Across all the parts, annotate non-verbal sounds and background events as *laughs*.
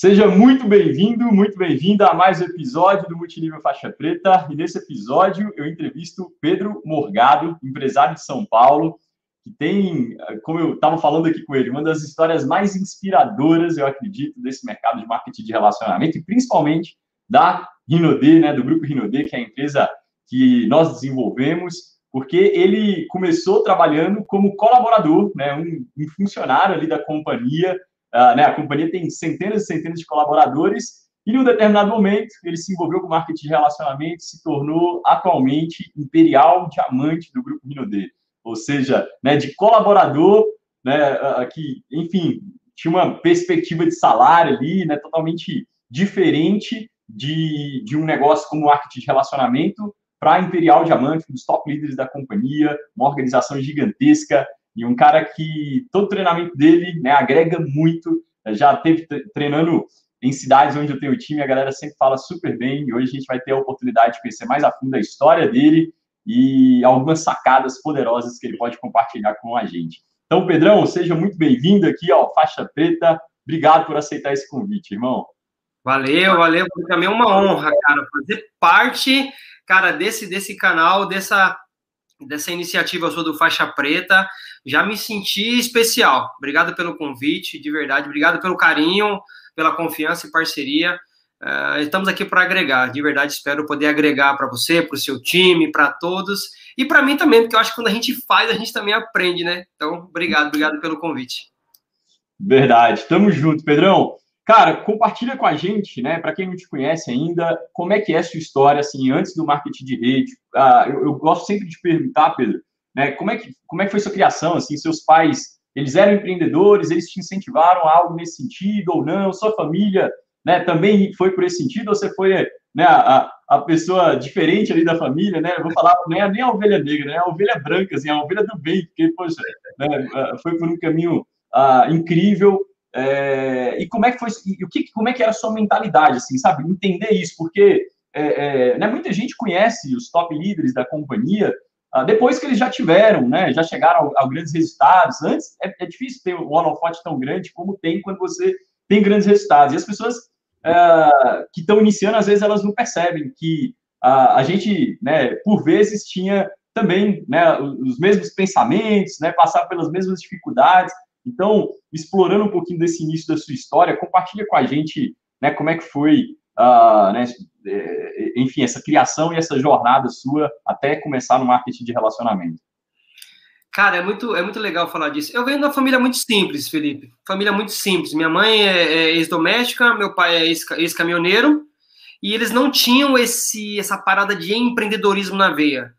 Seja muito bem-vindo, muito bem-vinda a mais um episódio do Multinível Faixa Preta. E nesse episódio eu entrevisto Pedro Morgado, empresário de São Paulo, que tem, como eu estava falando aqui com ele, uma das histórias mais inspiradoras, eu acredito, desse mercado de marketing de relacionamento e principalmente da Rinode, né, do grupo Rinode, que é a empresa que nós desenvolvemos, porque ele começou trabalhando como colaborador, né, um, um funcionário ali da companhia, Uh, né, a companhia tem centenas e centenas de colaboradores e, em um determinado momento, ele se envolveu com marketing de relacionamento se tornou atualmente imperial diamante do grupo Rinode. Ou seja, né, de colaborador, né, uh, que, enfim, tinha uma perspectiva de salário ali, né, totalmente diferente de, de um negócio como marketing de relacionamento para Imperial Diamante, um dos top líderes da companhia, uma organização gigantesca, e um cara que todo treinamento dele né, agrega muito. Já teve treinando em cidades onde eu tenho time, a galera sempre fala super bem. E hoje a gente vai ter a oportunidade de conhecer mais a fundo a história dele e algumas sacadas poderosas que ele pode compartilhar com a gente. Então, Pedrão, seja muito bem-vindo aqui ao Faixa Preta. Obrigado por aceitar esse convite, irmão. Valeu, valeu. Mim é uma honra, cara, fazer parte, cara, desse, desse canal, dessa dessa iniciativa sua do Faixa Preta. Já me senti especial. Obrigado pelo convite, de verdade. Obrigado pelo carinho, pela confiança e parceria. Uh, estamos aqui para agregar. De verdade, espero poder agregar para você, para o seu time, para todos. E para mim também, porque eu acho que quando a gente faz, a gente também aprende, né? Então, obrigado, obrigado pelo convite. Verdade. Tamo junto, Pedrão. Cara, compartilha com a gente, né, para quem não te conhece ainda, como é que é a sua história, assim, antes do marketing de rede. Ah, eu, eu, gosto sempre de perguntar, Pedro, né, como é que, como é que foi sua criação, assim, seus pais, eles eram empreendedores, eles te incentivaram a algo nesse sentido ou não? Sua família, né, também foi por esse sentido ou você foi, né, a, a pessoa diferente ali da família, né? Eu vou falar, não é nem a ovelha negra, né? A ovelha branca, assim, a ovelha do bem, porque, poxa, né, foi por um caminho ah, incrível, é, e como é que foi, e o que, como é que era a sua mentalidade, assim, sabe? Entender isso, porque é, é, né, muita gente conhece os top líderes da companhia ah, depois que eles já tiveram, né, já chegaram a, grandes resultados. Antes é, é, difícil ter um holofote tão grande como tem quando você tem grandes resultados. E as pessoas ah, que estão iniciando, às vezes, elas não percebem que ah, a gente, né, por vezes, tinha também né, os mesmos pensamentos, né, passar pelas mesmas dificuldades. Então, explorando um pouquinho desse início da sua história, compartilha com a gente né, como é que foi, uh, né, é, enfim, essa criação e essa jornada sua até começar no marketing de relacionamento. Cara, é muito, é muito legal falar disso. Eu venho de uma família muito simples, Felipe. Família muito simples. Minha mãe é, é ex-doméstica, meu pai é ex-caminhoneiro, e eles não tinham esse, essa parada de empreendedorismo na veia.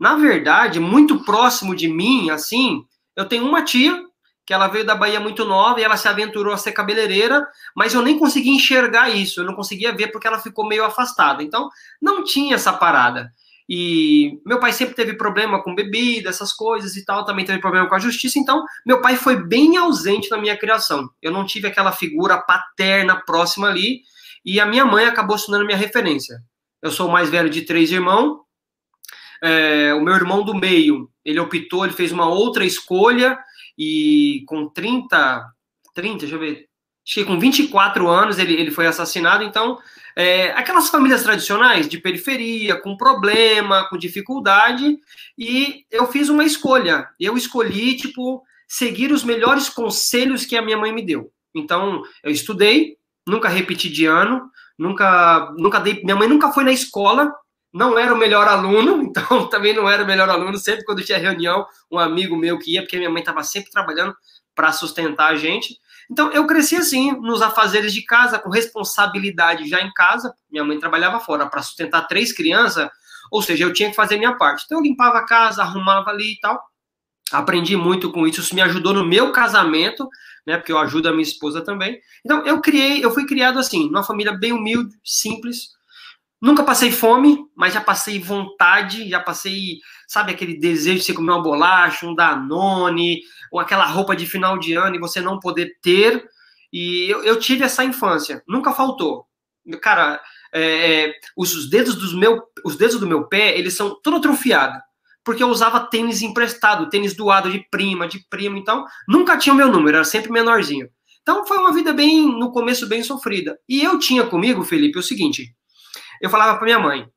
Na verdade, muito próximo de mim, assim, eu tenho uma tia que ela veio da Bahia muito nova e ela se aventurou a ser cabeleireira, mas eu nem conseguia enxergar isso, eu não conseguia ver porque ela ficou meio afastada. Então, não tinha essa parada. E meu pai sempre teve problema com bebida, essas coisas e tal, também teve problema com a justiça, então meu pai foi bem ausente na minha criação. Eu não tive aquela figura paterna próxima ali, e a minha mãe acabou se tornando minha referência. Eu sou o mais velho de três irmãos, é, o meu irmão do meio, ele optou, ele fez uma outra escolha, e com 30, 30, deixa eu ver, acho que com 24 anos ele, ele foi assassinado, então, é, aquelas famílias tradicionais de periferia, com problema, com dificuldade, e eu fiz uma escolha, eu escolhi, tipo, seguir os melhores conselhos que a minha mãe me deu. Então, eu estudei, nunca repeti de ano, nunca, nunca dei, minha mãe nunca foi na escola, não era o melhor aluno, *laughs* então também não era o melhor aluno. Sempre quando tinha reunião, um amigo meu que ia, porque minha mãe estava sempre trabalhando para sustentar a gente. Então eu cresci assim, nos afazeres de casa, com responsabilidade já em casa. Minha mãe trabalhava fora para sustentar três crianças, ou seja, eu tinha que fazer minha parte. Então eu limpava a casa, arrumava ali e tal. Aprendi muito com isso, isso me ajudou no meu casamento, né? Porque eu ajudo a minha esposa também. Então eu criei, eu fui criado assim, numa família bem humilde, simples, Nunca passei fome, mas já passei vontade, já passei, sabe, aquele desejo de você comer uma bolacha, um Danone, ou aquela roupa de final de ano e você não poder ter. E eu, eu tive essa infância, nunca faltou. Cara, é, é os, dedos dos meu, os dedos do meu pé, eles são tudo atrofiados, porque eu usava tênis emprestado, tênis doado de prima, de primo, então nunca tinha o meu número, era sempre menorzinho. Então foi uma vida bem, no começo, bem sofrida. E eu tinha comigo, Felipe, o seguinte: eu falava para minha mãe,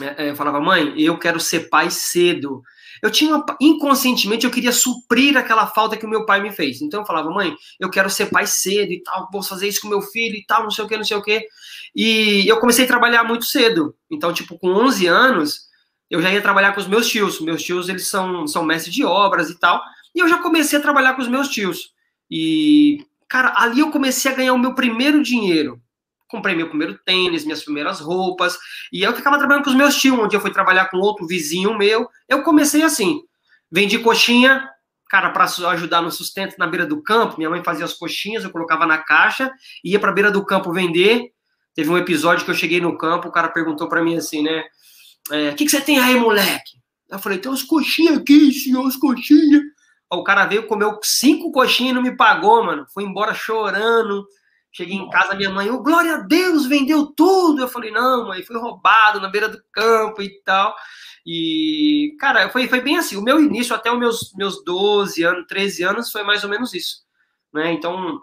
é, é, eu falava, mãe, eu quero ser pai cedo. Eu tinha, uma, inconscientemente, eu queria suprir aquela falta que o meu pai me fez. Então eu falava, mãe, eu quero ser pai cedo e tal, posso fazer isso com meu filho e tal, não sei o que, não sei o que. E eu comecei a trabalhar muito cedo. Então, tipo, com 11 anos, eu já ia trabalhar com os meus tios. Meus tios, eles são, são mestres de obras e tal. E eu já comecei a trabalhar com os meus tios. E, cara, ali eu comecei a ganhar o meu primeiro dinheiro comprei meu primeiro tênis, minhas primeiras roupas, e eu ficava trabalhando com os meus tios. Um dia eu fui trabalhar com outro vizinho meu. Eu comecei assim: vendi coxinha, cara, para ajudar no sustento na beira do campo. Minha mãe fazia as coxinhas, eu colocava na caixa, ia para beira do campo vender. Teve um episódio que eu cheguei no campo, o cara perguntou para mim assim, né? O é, que, que você tem aí, moleque? Eu falei, tem umas coxinhas aqui, senhor, as coxinhas. O cara veio, comeu cinco coxinhas e não me pagou, mano. Foi embora chorando. Cheguei em casa, minha mãe, oh, glória a Deus, vendeu tudo. Eu falei, não, mãe, foi roubado na beira do campo e tal. E, cara, foi, foi bem assim. O meu início até os meus, meus 12 anos, 13 anos, foi mais ou menos isso. Né? Então,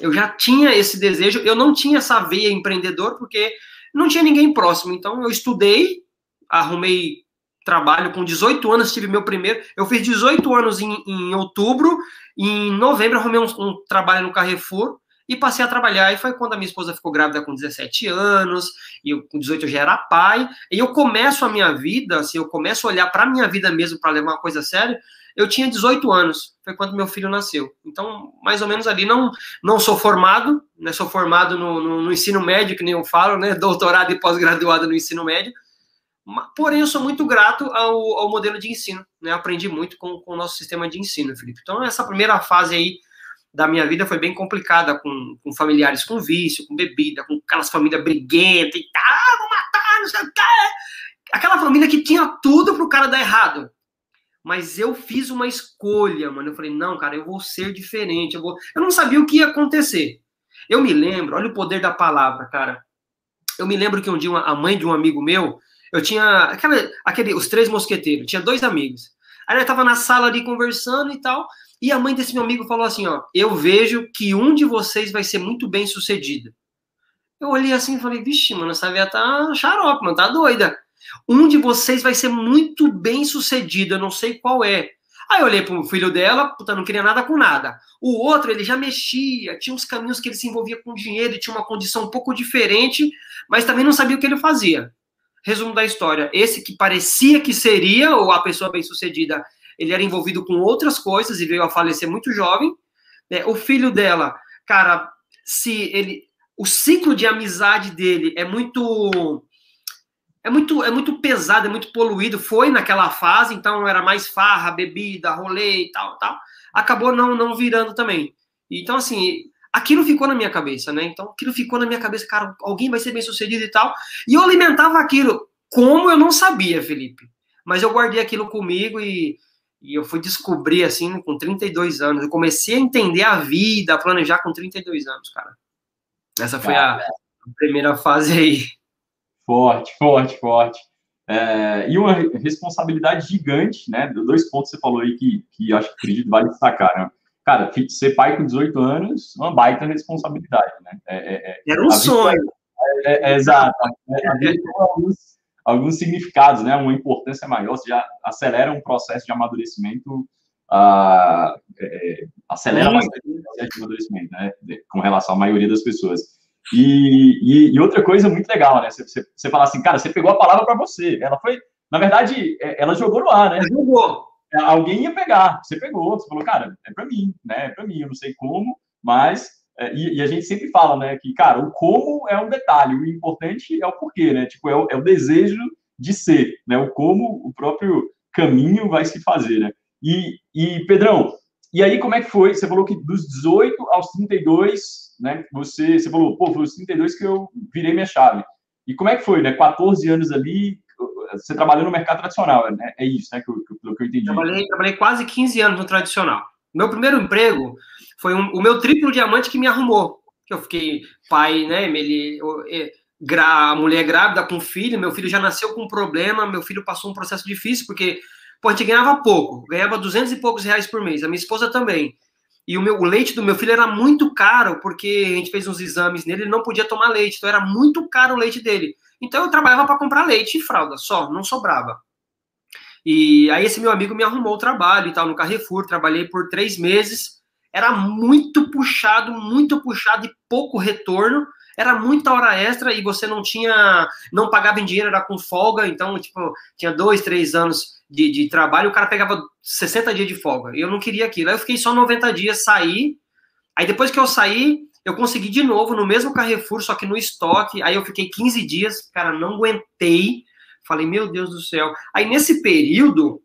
eu já tinha esse desejo. Eu não tinha essa veia empreendedor, porque não tinha ninguém próximo. Então, eu estudei, arrumei trabalho com 18 anos, tive meu primeiro. Eu fiz 18 anos em, em outubro, em novembro arrumei um, um trabalho no Carrefour e passei a trabalhar. E foi quando a minha esposa ficou grávida com 17 anos, e eu, com 18 eu já era pai. E eu começo a minha vida, assim, eu começo a olhar para a minha vida mesmo para levar uma coisa séria. Eu tinha 18 anos, foi quando meu filho nasceu. Então, mais ou menos ali, não, não sou formado, né, sou formado no, no, no ensino médio, que nem eu falo, né, *laughs* doutorado e pós-graduado no ensino médio, porém eu sou muito grato ao, ao modelo de ensino, né, aprendi muito com, com o nosso sistema de ensino, Felipe. Então, essa primeira fase aí, da minha vida foi bem complicada, com, com familiares com vício, com bebida, com aquelas famílias briguentas e tal, ah, vou matar, não sei o que. Aquela família que tinha tudo pro cara dar errado. Mas eu fiz uma escolha, mano. Eu falei, não, cara, eu vou ser diferente. Eu, vou... eu não sabia o que ia acontecer. Eu me lembro, olha o poder da palavra, cara. Eu me lembro que um dia uma, a mãe de um amigo meu, eu tinha aquela, aquele, os três mosqueteiros, tinha dois amigos. Aí eu tava na sala ali conversando e tal. E a mãe desse meu amigo falou assim: ó, eu vejo que um de vocês vai ser muito bem sucedido. Eu olhei assim e falei, vixe, mano, essa velha tá xarope, mano, tá doida. Um de vocês vai ser muito bem sucedido, eu não sei qual é. Aí eu olhei pro filho dela, puta, não queria nada com nada. O outro, ele já mexia, tinha uns caminhos que ele se envolvia com dinheiro, ele tinha uma condição um pouco diferente, mas também não sabia o que ele fazia. Resumo da história: esse que parecia que seria, ou a pessoa bem sucedida, ele era envolvido com outras coisas e veio a falecer muito jovem. Né? O filho dela, cara, se ele, o ciclo de amizade dele é muito é muito é muito pesado, é muito poluído. Foi naquela fase, então era mais farra, bebida, rolê e tal, tal. Acabou não não virando também. Então assim, aquilo ficou na minha cabeça, né? Então aquilo ficou na minha cabeça, cara, alguém vai ser bem sucedido e tal. E eu alimentava aquilo, como eu não sabia, Felipe. Mas eu guardei aquilo comigo e e eu fui descobrir, assim, com 32 anos. Eu comecei a entender a vida, a planejar com 32 anos, cara. Essa foi a, a primeira fase aí. Forte, forte, forte. É, e uma responsabilidade gigante, né? Dois pontos que você falou aí que, que acho que acredito vale destacar, né? Cara, ser pai com 18 anos, uma baita responsabilidade, né? É, é, é Era um sonho. É, é, exato. A vida tem alguns, alguns significados, né? Uma importância maior, você já acelera um processo de amadurecimento, uh, é, acelera bastante o processo de amadurecimento, né? Com relação à maioria das pessoas. E, e, e outra coisa muito legal, né? Você, você, você falar assim, cara, você pegou a palavra para você. Ela foi, na verdade, é, ela jogou no ar, né? Ela jogou. Alguém ia pegar, você pegou, você falou, cara, é para mim, né? É para mim, eu não sei como, mas é, e, e, a gente sempre fala, né, que, cara, o como é um detalhe, o importante é o porquê, né? Tipo, é o, é o desejo de ser, né? O como o próprio caminho vai se fazer, né? E, e, Pedrão, e aí como é que foi? Você falou que dos 18 aos 32, né? Você, você falou, pô, foi os 32 que eu virei minha chave. E como é que foi, né? 14 anos ali, você trabalhou no mercado tradicional, né? É isso, né? Que eu, que, eu entendi. Trabalhei, trabalhei quase 15 anos no tradicional. Meu primeiro emprego foi um, o meu triplo diamante que me arrumou. Que eu fiquei pai, né? Ele, gra, a mulher grávida com filho, meu filho já nasceu com um problema, meu filho passou um processo difícil, porque pô, a gente ganhava pouco, ganhava duzentos e poucos reais por mês, a minha esposa também. E o, meu, o leite do meu filho era muito caro, porque a gente fez uns exames nele, ele não podia tomar leite, então era muito caro o leite dele. Então eu trabalhava para comprar leite e fralda, só, não sobrava. E aí esse meu amigo me arrumou o trabalho e tal no Carrefour, trabalhei por três meses. Era muito puxado, muito puxado e pouco retorno. Era muita hora extra e você não tinha, não pagava em dinheiro, era com folga. Então, tipo, tinha dois, três anos de, de trabalho, o cara pegava 60 dias de folga. Eu não queria aquilo. Aí eu fiquei só 90 dias, saí. Aí depois que eu saí, eu consegui de novo no mesmo Carrefour, só que no estoque. Aí eu fiquei 15 dias, cara, não aguentei. Falei, meu Deus do céu. Aí nesse período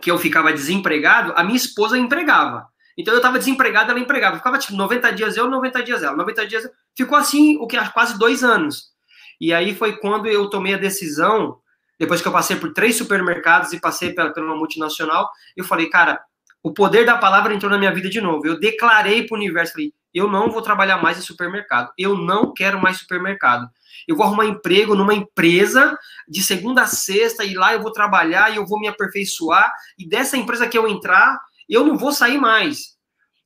que eu ficava desempregado, a minha esposa empregava. Então eu estava desempregado, ela empregava. Ficava tipo 90 dias eu, 90 dias ela. 90 dias ficou assim o que há quase dois anos. E aí foi quando eu tomei a decisão, depois que eu passei por três supermercados e passei pela, pela multinacional, eu falei, cara, o poder da palavra entrou na minha vida de novo. Eu declarei para o universo, falei, eu não vou trabalhar mais em supermercado. Eu não quero mais supermercado. Eu vou arrumar emprego numa empresa de segunda a sexta e lá eu vou trabalhar e eu vou me aperfeiçoar e dessa empresa que eu entrar, eu não vou sair mais.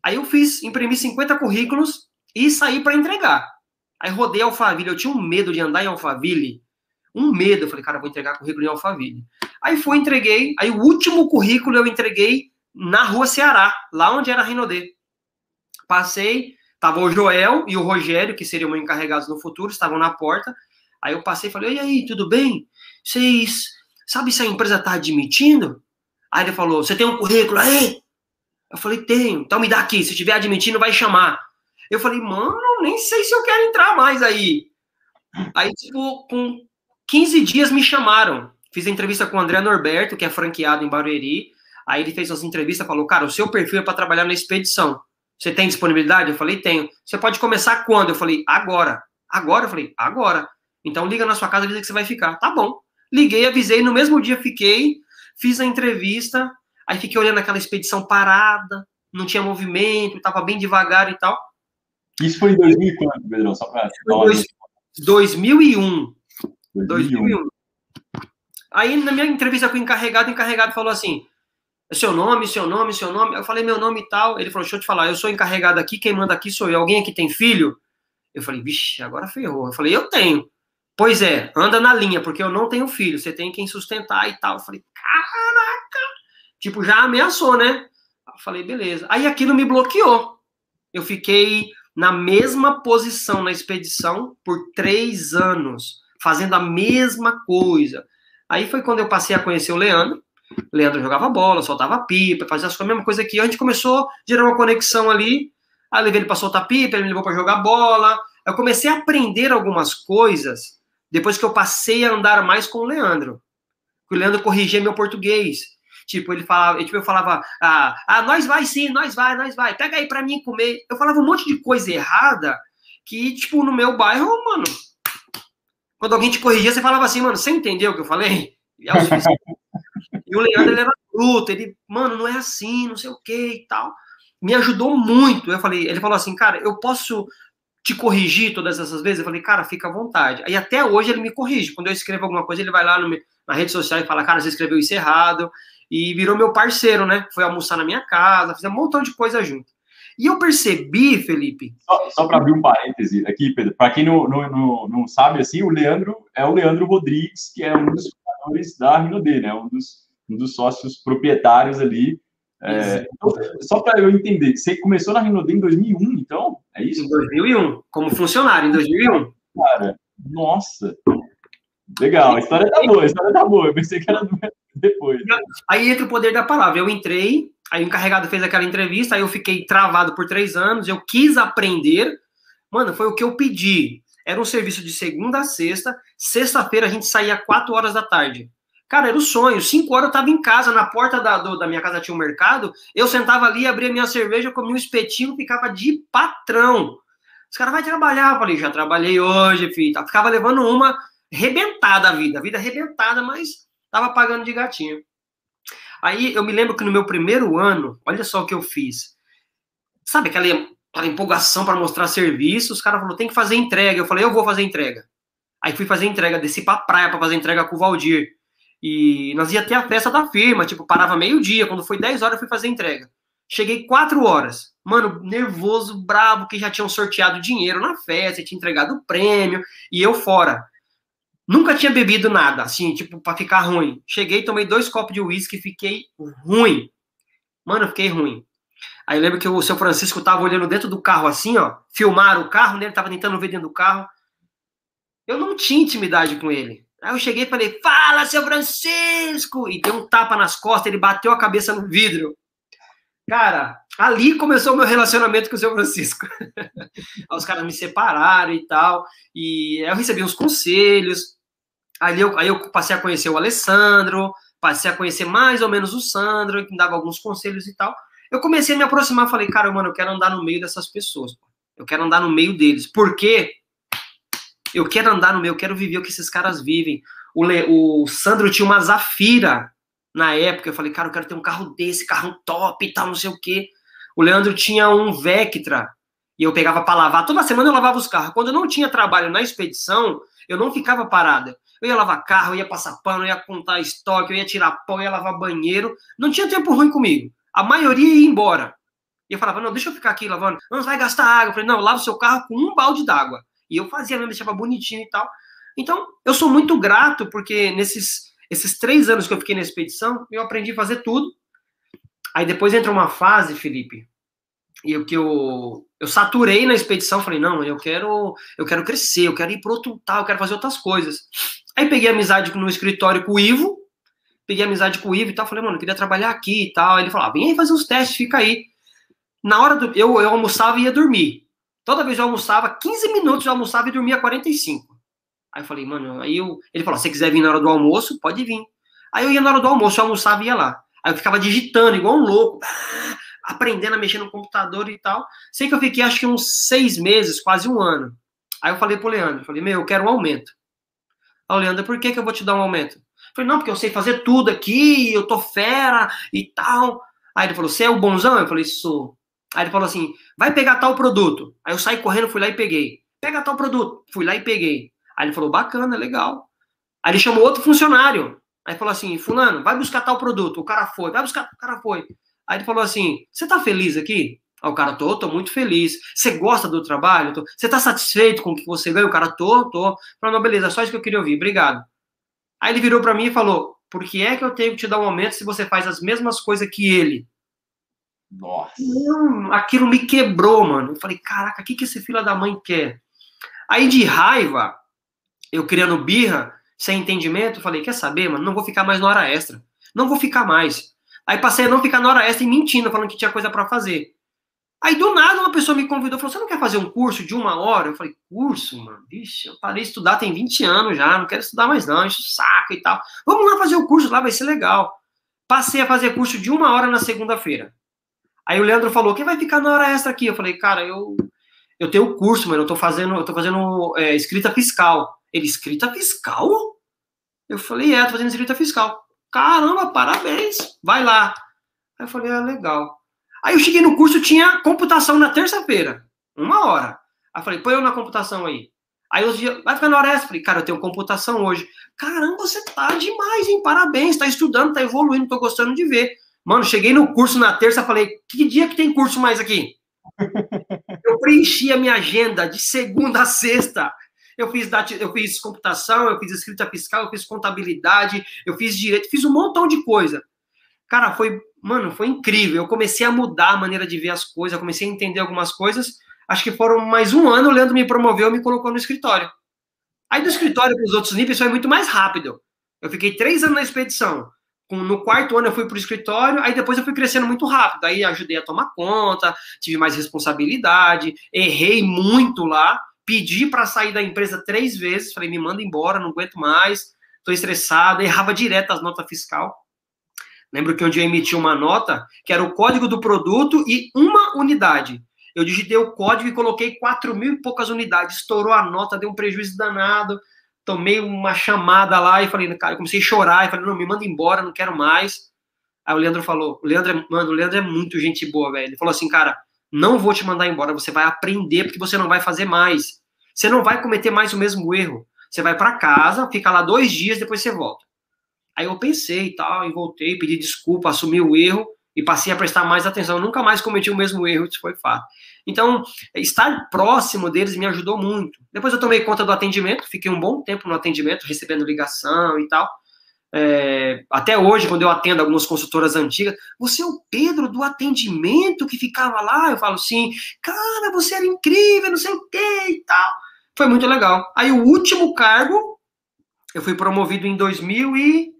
Aí eu fiz, imprimi 50 currículos e saí para entregar. Aí rodei Alphaville, eu tinha um medo de andar em Alphaville. Um medo, eu falei, cara, vou entregar currículo em Alphaville. Aí fui, entreguei, aí o último currículo eu entreguei na rua Ceará, lá onde era a Rinodê. Passei, Tava o Joel e o Rogério, que seriam encarregados no futuro, estavam na porta. Aí eu passei e falei: E aí, tudo bem? Vocês. Sabe se a empresa tá admitindo? Aí ele falou: Você tem um currículo aí? Eu falei: Tenho. Então me dá aqui. Se estiver admitindo, vai chamar. Eu falei: Mano, nem sei se eu quero entrar mais aí. Aí, tipo, com 15 dias me chamaram. Fiz a entrevista com o André Norberto, que é franqueado em Barueri. Aí ele fez as entrevistas falou: Cara, o seu perfil é para trabalhar na expedição. Você tem disponibilidade? Eu falei, tenho. Você pode começar quando? Eu falei, agora. Agora? Eu falei, agora. Então liga na sua casa e avisa que você vai ficar. Tá bom. Liguei, avisei, no mesmo dia fiquei, fiz a entrevista, aí fiquei olhando aquela expedição parada, não tinha movimento, tava bem devagar e tal. Isso foi em 2000 quando, Pedrão? Só pra... Dois, 2001. 2001. 2001. Aí, na minha entrevista com o encarregado, o encarregado falou assim, seu nome, seu nome, seu nome. Eu falei meu nome e tal. Ele falou: Deixa eu te falar, eu sou encarregado aqui, quem manda aqui sou eu. Alguém aqui tem filho? Eu falei: Vixe, agora ferrou. Eu falei: Eu tenho. Pois é, anda na linha, porque eu não tenho filho. Você tem quem sustentar e tal. Eu falei: Caraca! Tipo, já ameaçou, né? Eu falei: Beleza. Aí aquilo me bloqueou. Eu fiquei na mesma posição na expedição por três anos, fazendo a mesma coisa. Aí foi quando eu passei a conhecer o Leandro Leandro jogava bola, soltava pipa, fazia a mesma coisa que a gente começou a gerar uma conexão ali. Aí levei ele para soltar pipa, ele me levou para jogar bola. Eu comecei a aprender algumas coisas depois que eu passei a andar mais com o Leandro. O Leandro corrigia meu português. Tipo, ele falava, tipo, eu falava, ah, ah, nós vai sim, nós vai, nós vai, pega aí para mim comer. Eu falava um monte de coisa errada que, tipo, no meu bairro, mano, quando alguém te corrigia, você falava assim, mano, você entendeu o que eu falei? *laughs* É o suficiente. E o Leandro, ele era bruto, ele, mano, não é assim, não sei o que e tal. Me ajudou muito. Eu falei, ele falou assim, cara, eu posso te corrigir todas essas vezes? Eu falei, cara, fica à vontade. Aí até hoje ele me corrige. Quando eu escrevo alguma coisa, ele vai lá no, na rede social e fala, cara, você escreveu isso errado. E virou meu parceiro, né? Foi almoçar na minha casa, fizemos um montão de coisa junto. E eu percebi, Felipe. Só, só para abrir um parêntese aqui, Pedro, para quem não, não, não, não, sabe, assim, o Leandro é o Leandro Rodrigues, que é um dos fundadores da Rinode, né? Um dos um dos sócios proprietários ali. É, então, só para eu entender, você começou na Rinode em 2001, então? É isso? Em 2001, como funcionário, em 2001. Cara, nossa. Legal, a história tá boa, a história tá boa. Eu pensei que era depois. Aí entra o poder da palavra. Eu entrei, aí o encarregado fez aquela entrevista, aí eu fiquei travado por três anos, eu quis aprender. Mano, foi o que eu pedi. Era um serviço de segunda a sexta. Sexta-feira a gente saía quatro horas da tarde. Cara, era o sonho. Cinco horas eu tava em casa, na porta da, do, da minha casa tinha um mercado. Eu sentava ali, abria minha cerveja, comia um espetinho, ficava de patrão. Os caras vai trabalhar. Eu falei, já trabalhei hoje, filho. Tá, ficava levando uma rebentada a vida, a vida arrebentada, mas tava pagando de gatinho. Aí eu me lembro que no meu primeiro ano, olha só o que eu fiz. Sabe aquela, aquela empolgação para mostrar serviço? Os caras falaram, tem que fazer entrega. Eu falei, eu vou fazer entrega. Aí fui fazer entrega, desci pra praia para fazer entrega com o Valdir. E nós ia ter a festa da firma, tipo, parava meio-dia, quando foi 10 horas eu fui fazer entrega. Cheguei quatro horas. Mano, nervoso, bravo, que já tinham sorteado dinheiro na festa, tinha entregado o prêmio, e eu fora. Nunca tinha bebido nada, assim, tipo, pra ficar ruim. Cheguei, tomei dois copos de uísque e fiquei ruim. Mano, fiquei ruim. Aí lembro que o seu Francisco tava olhando dentro do carro assim, ó, filmaram o carro, né? Ele tava tentando ver dentro do carro. Eu não tinha intimidade com ele. Aí eu cheguei e falei, fala, seu Francisco! E deu um tapa nas costas, ele bateu a cabeça no vidro. Cara, ali começou o meu relacionamento com o seu Francisco. *laughs* Os caras me separaram e tal. E eu recebi uns conselhos. Aí eu, aí eu passei a conhecer o Alessandro, passei a conhecer mais ou menos o Sandro, que me dava alguns conselhos e tal. Eu comecei a me aproximar, falei, cara, mano, eu quero andar no meio dessas pessoas. Eu quero andar no meio deles. Por quê? Eu quero andar no meio, eu quero viver o que esses caras vivem. O, Le, o Sandro tinha uma Zafira na época. Eu falei, cara, eu quero ter um carro desse, carro top e tal, não sei o quê. O Leandro tinha um Vectra e eu pegava para lavar. Toda semana eu lavava os carros. Quando eu não tinha trabalho na expedição, eu não ficava parada. Eu ia lavar carro, ia passar pano, ia contar estoque, eu ia tirar pó, ia lavar banheiro. Não tinha tempo ruim comigo. A maioria ia embora. E eu falava, não, deixa eu ficar aqui lavando. Não, vai gastar água. Eu falei, não, lava o seu carro com um balde d'água. E eu fazia mesmo, deixava bonitinho e tal. Então, eu sou muito grato, porque nesses esses três anos que eu fiquei na expedição, eu aprendi a fazer tudo. Aí depois entra uma fase, Felipe, e o que eu, eu saturei na expedição, falei, não, eu quero, eu quero crescer, eu quero ir para outro tal, eu quero fazer outras coisas. Aí peguei amizade no escritório com o Ivo, peguei amizade com o Ivo e tal, falei, mano, eu queria trabalhar aqui e tal. Ele falou, ah, vem aí fazer os testes, fica aí. Na hora do. Eu, eu almoçava e ia dormir. Toda vez eu almoçava, 15 minutos eu almoçava e dormia 45. Aí eu falei, mano, aí eu. Ele falou, se você quiser vir na hora do almoço, pode vir. Aí eu ia na hora do almoço, eu almoçava e ia lá. Aí eu ficava digitando, igual um louco, *laughs* aprendendo a mexer no computador e tal. Sei que eu fiquei acho que uns seis meses, quase um ano. Aí eu falei pro Leandro, falei, meu, eu quero um aumento. Aí Leandro, por que, que eu vou te dar um aumento? Falei, não, porque eu sei fazer tudo aqui, eu tô fera e tal. Aí ele falou, você é o bonzão? Eu falei, sou. Aí ele falou assim, vai pegar tal produto. Aí eu saí correndo, fui lá e peguei. Pega tal produto. Fui lá e peguei. Aí ele falou, bacana, legal. Aí ele chamou outro funcionário. Aí falou assim, fulano, vai buscar tal produto. O cara foi, vai buscar, o cara foi. Aí ele falou assim, você tá feliz aqui? Aí o cara, tô, tô muito feliz. Você gosta do trabalho? Você tá satisfeito com o que você ganha? O cara, tô, tô. Falei, não, beleza, só isso que eu queria ouvir, obrigado. Aí ele virou para mim e falou, por que é que eu tenho que te dar um aumento se você faz as mesmas coisas que ele? Nossa. Não, aquilo me quebrou, mano. Eu falei, caraca, o que, que esse filho da mãe quer? Aí de raiva, eu criando birra, sem entendimento, falei, quer saber, mano, não vou ficar mais na hora extra. Não vou ficar mais. Aí passei a não ficar na hora extra e mentindo, falando que tinha coisa para fazer. Aí do nada uma pessoa me convidou, falou, você não quer fazer um curso de uma hora? Eu falei, curso, mano? Vixe, eu parei de estudar tem 20 anos já, não quero estudar mais não, enche o saco e tal. Vamos lá fazer o curso lá, vai ser legal. Passei a fazer curso de uma hora na segunda-feira. Aí o Leandro falou, quem vai ficar na hora extra aqui? Eu falei, cara, eu, eu tenho curso, mano, eu tô fazendo, eu tô fazendo é, escrita fiscal. Ele, escrita fiscal? Eu falei, é, tô fazendo escrita fiscal. Caramba, parabéns, vai lá. Aí eu falei, é legal. Aí eu cheguei no curso, tinha computação na terça-feira, uma hora. Aí eu falei, põe eu na computação aí. Aí os dias, vai ficar na hora essa. Falei, cara, eu tenho computação hoje. Caramba, você tá demais, hein? Parabéns, tá estudando, tá evoluindo, tô gostando de ver. Mano, cheguei no curso na terça, falei, que dia que tem curso mais aqui? *laughs* eu preenchi a minha agenda de segunda a sexta. Eu fiz, eu fiz computação, eu fiz escrita fiscal, eu fiz contabilidade, eu fiz direito, fiz um montão de coisa. Cara, foi, mano, foi incrível. Eu comecei a mudar a maneira de ver as coisas, eu comecei a entender algumas coisas. Acho que foram mais um ano, o Leandro me promoveu, me colocou no escritório. Aí do escritório para os outros níveis foi muito mais rápido. Eu fiquei três anos na expedição. No quarto ano eu fui para o escritório, aí depois eu fui crescendo muito rápido. Aí ajudei a tomar conta, tive mais responsabilidade, errei muito lá, pedi para sair da empresa três vezes, falei, me manda embora, não aguento mais, estou estressado, errava direto as notas fiscal. Lembro que um dia eu emiti uma nota que era o código do produto e uma unidade. Eu digitei o código e coloquei quatro mil e poucas unidades, estourou a nota, deu um prejuízo danado, tomei uma chamada lá e falei, cara, eu comecei a chorar, e falei, não, me manda embora, não quero mais. Aí o Leandro falou, o Leandro, é, mano, o Leandro é muito gente boa, velho. Ele falou assim, cara, não vou te mandar embora, você vai aprender porque você não vai fazer mais. Você não vai cometer mais o mesmo erro. Você vai para casa, fica lá dois dias, depois você volta. Aí eu pensei e tal, e voltei, pedi desculpa, assumi o erro e passei a prestar mais atenção. nunca mais cometi o mesmo erro, isso foi fato. Então, estar próximo deles me ajudou muito. Depois eu tomei conta do atendimento, fiquei um bom tempo no atendimento, recebendo ligação e tal. É, até hoje, quando eu atendo algumas consultoras antigas, você é o Pedro do atendimento que ficava lá? Eu falo, sim, cara, você era incrível, não sei o que e tal. Foi muito legal. Aí o último cargo, eu fui promovido em 2000 e,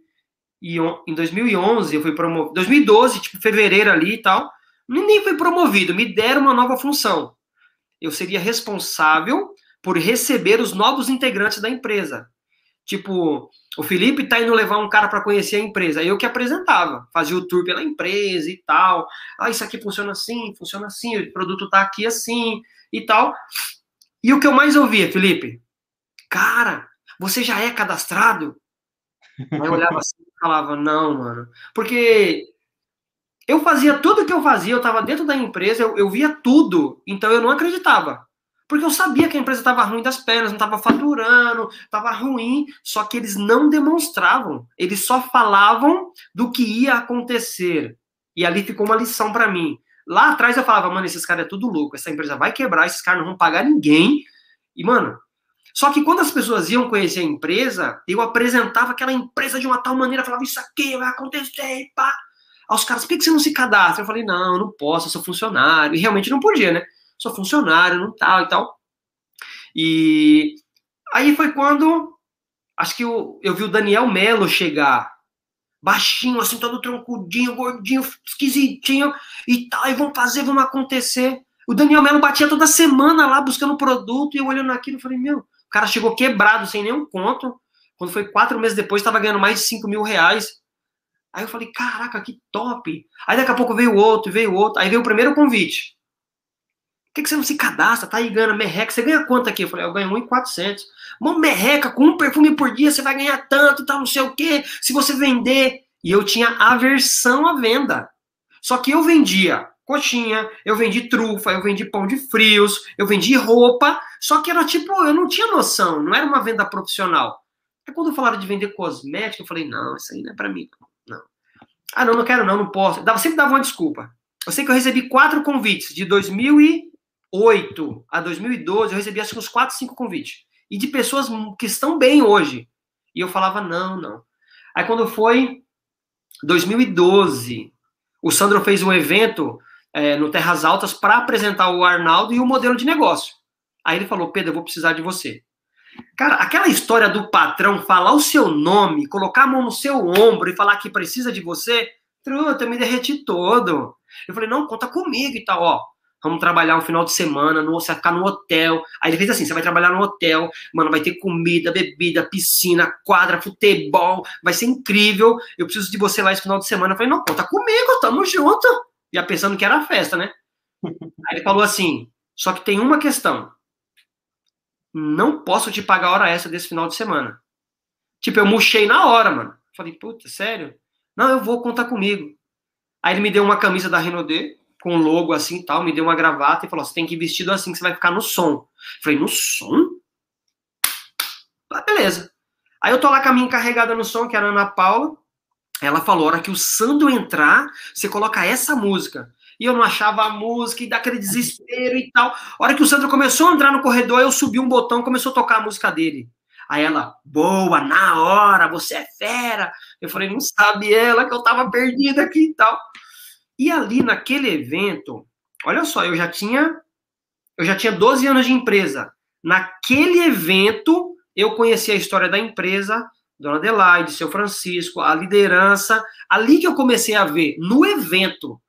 e em 2011, eu fui promovido, 2012, tipo fevereiro ali e tal. Nem fui promovido, me deram uma nova função. Eu seria responsável por receber os novos integrantes da empresa. Tipo, o Felipe tá indo levar um cara para conhecer a empresa. Eu que apresentava, fazia o tour pela empresa e tal. Ah, isso aqui funciona assim, funciona assim, o produto tá aqui assim e tal. E o que eu mais ouvia, Felipe? Cara, você já é cadastrado? *laughs* Aí eu olhava assim falava, não, mano. Porque eu fazia tudo que eu fazia, eu tava dentro da empresa, eu, eu via tudo, então eu não acreditava. Porque eu sabia que a empresa estava ruim das pernas, não estava faturando, estava ruim, só que eles não demonstravam. Eles só falavam do que ia acontecer. E ali ficou uma lição para mim. Lá atrás eu falava, mano, esses caras é tudo louco, essa empresa vai quebrar, esses caras não vão pagar ninguém. E, mano, só que quando as pessoas iam conhecer a empresa, eu apresentava aquela empresa de uma tal maneira, falava, isso aqui vai acontecer, pá. Aí os caras, por que você não se cadastra? Eu falei, não, não posso, eu sou funcionário. E realmente não podia, né? sou funcionário, não tal e tal. E aí foi quando acho que eu, eu vi o Daniel Melo chegar, baixinho, assim, todo troncudinho, gordinho, esquisitinho e tal, e vamos fazer, vamos acontecer. O Daniel Melo batia toda semana lá buscando produto e eu olhando aquilo, falei, meu, o cara chegou quebrado, sem nenhum conto. Quando foi quatro meses depois, estava ganhando mais de cinco mil reais. Aí eu falei, caraca, que top. Aí daqui a pouco veio outro, veio outro. Aí veio o primeiro convite que, que você não se cadastra? Tá aí ganhando merreca. Você ganha quanto aqui? Eu falei, eu ganho 1,400. Uma merreca com um perfume por dia, você vai ganhar tanto, tal, não sei o quê. Se você vender. E eu tinha aversão à venda. Só que eu vendia coxinha, eu vendi trufa, eu vendi pão de frios, eu vendi roupa. Só que era tipo, eu não tinha noção, não era uma venda profissional. Aí quando falaram de vender cosmético, eu falei, não, isso aí não é pra mim. Não. Ah, não, não quero não, não posso. Dava, sempre dava uma desculpa. Eu sei que eu recebi quatro convites de 2000 e 2008 a 2012, eu recebi acho que uns 4, 5 convites. E de pessoas que estão bem hoje. E eu falava, não, não. Aí quando foi 2012, o Sandro fez um evento é, no Terras Altas para apresentar o Arnaldo e o modelo de negócio. Aí ele falou, Pedro, eu vou precisar de você. Cara, aquela história do patrão falar o seu nome, colocar a mão no seu ombro e falar que precisa de você, truta, eu me derreti todo. Eu falei, não, conta comigo e tal, ó vamos trabalhar um final de semana, no, você vai ficar no hotel. Aí ele fez assim: você vai trabalhar no hotel, mano, vai ter comida, bebida, piscina, quadra, futebol, vai ser incrível. Eu preciso de você lá esse final de semana. Eu falei, não, conta comigo, tamo junto. Já pensando que era festa, né? Aí ele falou assim: só que tem uma questão. Não posso te pagar a hora essa desse final de semana. Tipo, eu murchei na hora, mano. Falei, puta, sério? Não, eu vou contar comigo. Aí ele me deu uma camisa da Renaudet, com logo assim e tal, me deu uma gravata e falou: você tem que ir vestido assim que você vai ficar no som. falei, no som? Ah, beleza. Aí eu tô lá com a minha encarregada no som, que era a Ana Paula. Ela falou: a hora que o Sandro entrar, você coloca essa música. E eu não achava a música e dá aquele desespero e tal. A hora que o Sandro começou a entrar no corredor, eu subi um botão começou a tocar a música dele. Aí ela, boa, na hora, você é fera. Eu falei, não sabe ela que eu tava perdida aqui e tal. E ali naquele evento, olha só, eu já tinha eu já tinha 12 anos de empresa. Naquele evento, eu conheci a história da empresa, Dona Adelaide, seu Francisco, a liderança, ali que eu comecei a ver no evento.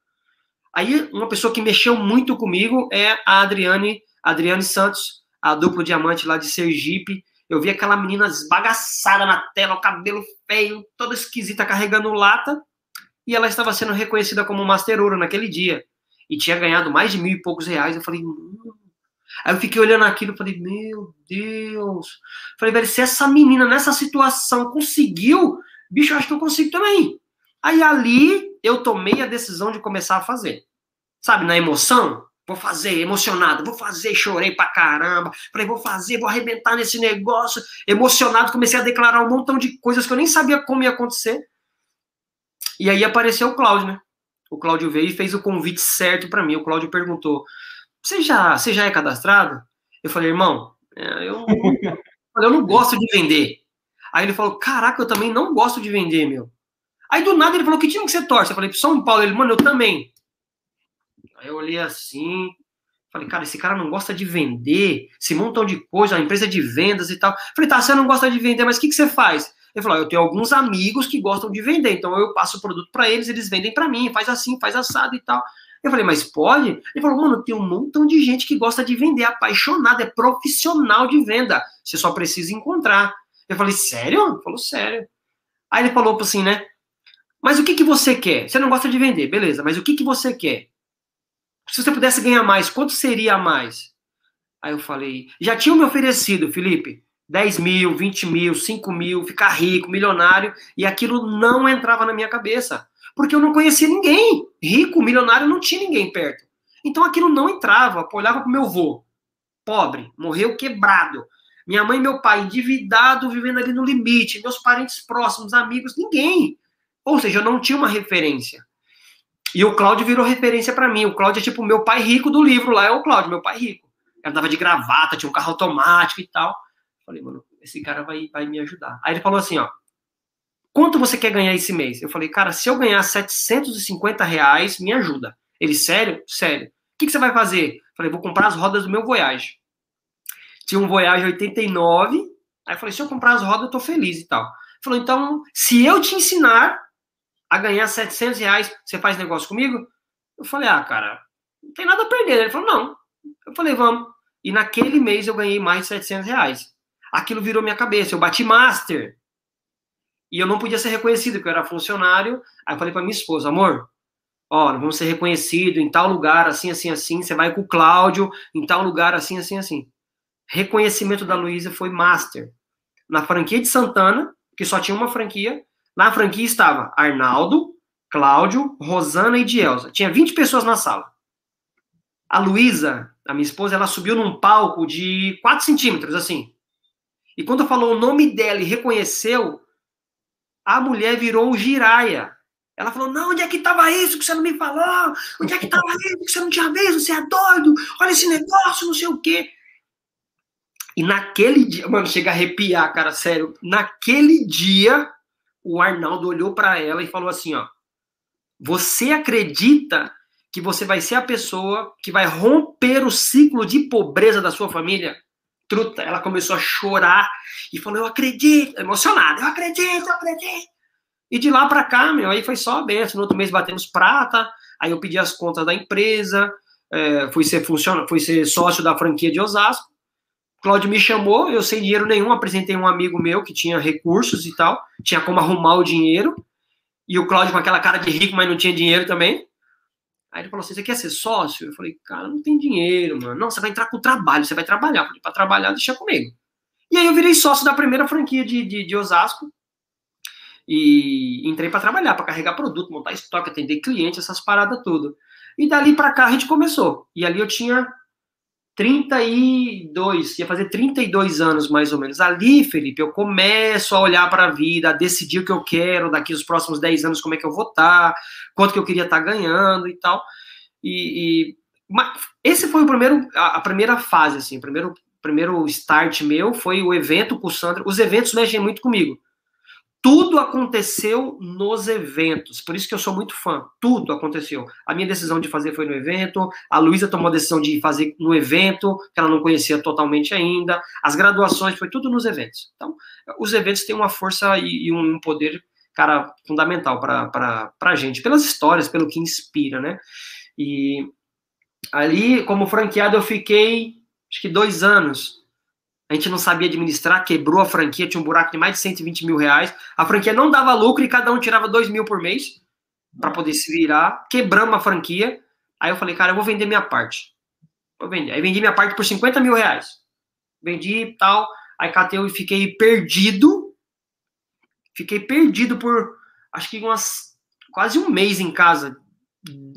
Aí uma pessoa que mexeu muito comigo é a Adriane, Adriane Santos, a duplo diamante lá de Sergipe. Eu vi aquela menina esbagaçada na tela, o cabelo feio, toda esquisita, carregando lata e ela estava sendo reconhecida como Master Ouro naquele dia. E tinha ganhado mais de mil e poucos reais. Eu falei, hum. Aí eu fiquei olhando aquilo e falei, meu Deus. Falei, velho, se essa menina nessa situação conseguiu, bicho, acho que eu consigo também. Aí ali eu tomei a decisão de começar a fazer. Sabe, na emoção, vou fazer, emocionado, vou fazer, chorei pra caramba. Falei, vou fazer, vou arrebentar nesse negócio. Emocionado, comecei a declarar um montão de coisas que eu nem sabia como ia acontecer. E aí apareceu o Cláudio, né? o Cláudio veio e fez o convite certo para mim. O Cláudio perguntou: você já, você já é cadastrado? Eu falei, irmão, é, eu, eu não gosto de vender. Aí ele falou: caraca, eu também não gosto de vender, meu. Aí do nada ele falou: que time que você torce? Eu falei: São Paulo. Ele, mano, eu também. Aí eu olhei assim, falei, cara, esse cara não gosta de vender, esse montão de coisa, a empresa de vendas e tal. Falei, tá, você não gosta de vender, mas o que, que você faz? Ele falou: eu tenho alguns amigos que gostam de vender, então eu passo o produto para eles, eles vendem para mim, faz assim, faz assado e tal. Eu falei, mas pode? Ele falou, mano, tem um montão de gente que gosta de vender, apaixonado, é profissional de venda. Você só precisa encontrar. Eu falei, sério? Ele falou, sério. Aí ele falou assim, né? Mas o que, que você quer? Você não gosta de vender, beleza, mas o que, que você quer? Se você pudesse ganhar mais, quanto seria mais? Aí eu falei, já tinham me oferecido, Felipe, 10 mil, 20 mil, 5 mil, ficar rico, milionário, e aquilo não entrava na minha cabeça. Porque eu não conhecia ninguém. Rico, milionário, não tinha ninguém perto. Então aquilo não entrava. Olhava pro meu avô, pobre, morreu quebrado. Minha mãe e meu pai endividado, vivendo ali no limite. Meus parentes próximos, amigos, ninguém. Ou seja, eu não tinha uma referência. E o Cláudio virou referência para mim. O Cláudio é tipo meu pai rico do livro lá, é o Cláudio, meu pai rico. Ele andava de gravata, tinha um carro automático e tal. Falei, mano, esse cara vai, vai me ajudar. Aí ele falou assim, ó, quanto você quer ganhar esse mês? Eu falei, cara, se eu ganhar 750 reais, me ajuda. Ele, sério? Sério. O que, que você vai fazer? Eu falei, vou comprar as rodas do meu Voyage. Tinha um Voyage 89, aí eu falei, se eu comprar as rodas, eu tô feliz e tal. Ele falou, então, se eu te ensinar a ganhar 700 reais, você faz negócio comigo? Eu falei, ah, cara, não tem nada a perder. Ele falou, não. Eu falei, vamos. E naquele mês eu ganhei mais de 700 reais. Aquilo virou minha cabeça. Eu bati master. E eu não podia ser reconhecido, porque eu era funcionário. Aí eu falei para minha esposa, amor, ó, vamos ser reconhecido em tal lugar, assim, assim, assim. Você vai com o Cláudio, em tal lugar, assim, assim, assim. Reconhecimento da Luísa foi master. Na franquia de Santana, que só tinha uma franquia, na franquia estava Arnaldo, Cláudio, Rosana e Dielza. Tinha 20 pessoas na sala. A Luísa, a minha esposa, ela subiu num palco de 4 centímetros, assim. E quando falou o nome dela e reconheceu, a mulher virou o giraia. Ela falou: Não, onde é que estava isso que você não me falou? Onde é que estava isso que você não tinha visto? Você é doido? Olha esse negócio, não sei o quê. E naquele dia, mano, chega a arrepiar, cara, sério. Naquele dia, o Arnaldo olhou para ela e falou assim, ó: "Você acredita que você vai ser a pessoa que vai romper o ciclo de pobreza da sua família?" Truta, ela começou a chorar e falou: "Eu acredito", emocionada. "Eu acredito, eu acredito". E de lá para cá, meu, aí foi só a benção. No outro mês batemos prata, aí eu pedi as contas da empresa, é, fui ser funciona, fui ser sócio da franquia de Osasco. Cláudio me chamou, eu sem dinheiro nenhum, apresentei um amigo meu que tinha recursos e tal, tinha como arrumar o dinheiro, e o Cláudio com aquela cara de rico, mas não tinha dinheiro também. Aí ele falou assim: você quer ser sócio? Eu falei, cara, não tem dinheiro, mano. Não, você vai entrar com trabalho, você vai trabalhar. Eu falei, pra trabalhar, deixa comigo. E aí eu virei sócio da primeira franquia de, de, de Osasco. E entrei para trabalhar, para carregar produto, montar estoque, atender cliente, essas paradas tudo. E dali para cá a gente começou. E ali eu tinha 32, ia fazer 32 anos mais ou menos. Ali, Felipe, eu começo a olhar para a vida, a decidir o que eu quero daqui os próximos 10 anos, como é que eu vou estar, tá, quanto que eu queria estar tá ganhando e tal. E, e esse foi o primeiro, a, primeira fase, assim, o primeiro, primeiro start meu foi o evento com o Sandro. Os eventos mexem muito comigo. Tudo aconteceu nos eventos, por isso que eu sou muito fã. Tudo aconteceu. A minha decisão de fazer foi no evento, a Luísa tomou a decisão de fazer no evento, que ela não conhecia totalmente ainda. As graduações, foi tudo nos eventos. Então, os eventos têm uma força e, e um poder, cara, fundamental para a gente, pelas histórias, pelo que inspira, né? E ali, como franqueado, eu fiquei, acho que dois anos a gente não sabia administrar, quebrou a franquia, tinha um buraco de mais de 120 mil reais. A franquia não dava lucro e cada um tirava 2 mil por mês para poder se virar. Quebramos a franquia. Aí eu falei, cara, eu vou vender minha parte. Vou vender. Aí vendi minha parte por 50 mil reais. Vendi e tal. Aí catei e fiquei perdido. Fiquei perdido por acho que umas quase um mês em casa.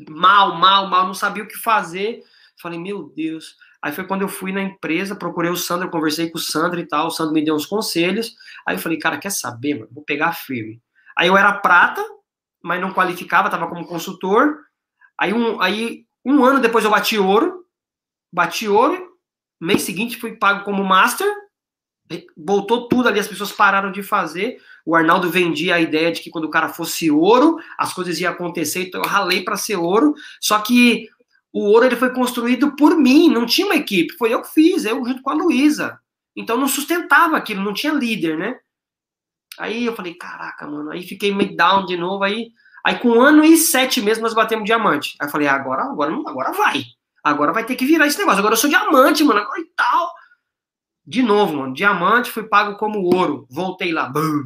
Mal, mal, mal, não sabia o que fazer. Falei, meu Deus. Aí foi quando eu fui na empresa, procurei o Sandro, conversei com o Sandro e tal, o Sandro me deu uns conselhos. Aí eu falei, cara, quer saber, mano? Vou pegar firme. Aí eu era prata, mas não qualificava, estava como consultor. Aí um, aí um ano depois eu bati ouro, bati ouro, mês seguinte fui pago como master, voltou tudo ali, as pessoas pararam de fazer. O Arnaldo vendia a ideia de que quando o cara fosse ouro, as coisas iam acontecer, então eu ralei para ser ouro. Só que o ouro ele foi construído por mim, não tinha uma equipe, foi eu que fiz, eu junto com a Luísa. Então não sustentava aquilo, não tinha líder, né? Aí eu falei, caraca, mano, aí fiquei meio down de novo, aí, aí com um ano e sete meses nós batemos diamante. Aí eu falei, agora, agora, agora vai. Agora vai ter que virar esse negócio. Agora eu sou diamante, mano, agora e tal. De novo, mano, diamante, fui pago como ouro. Voltei lá, bum.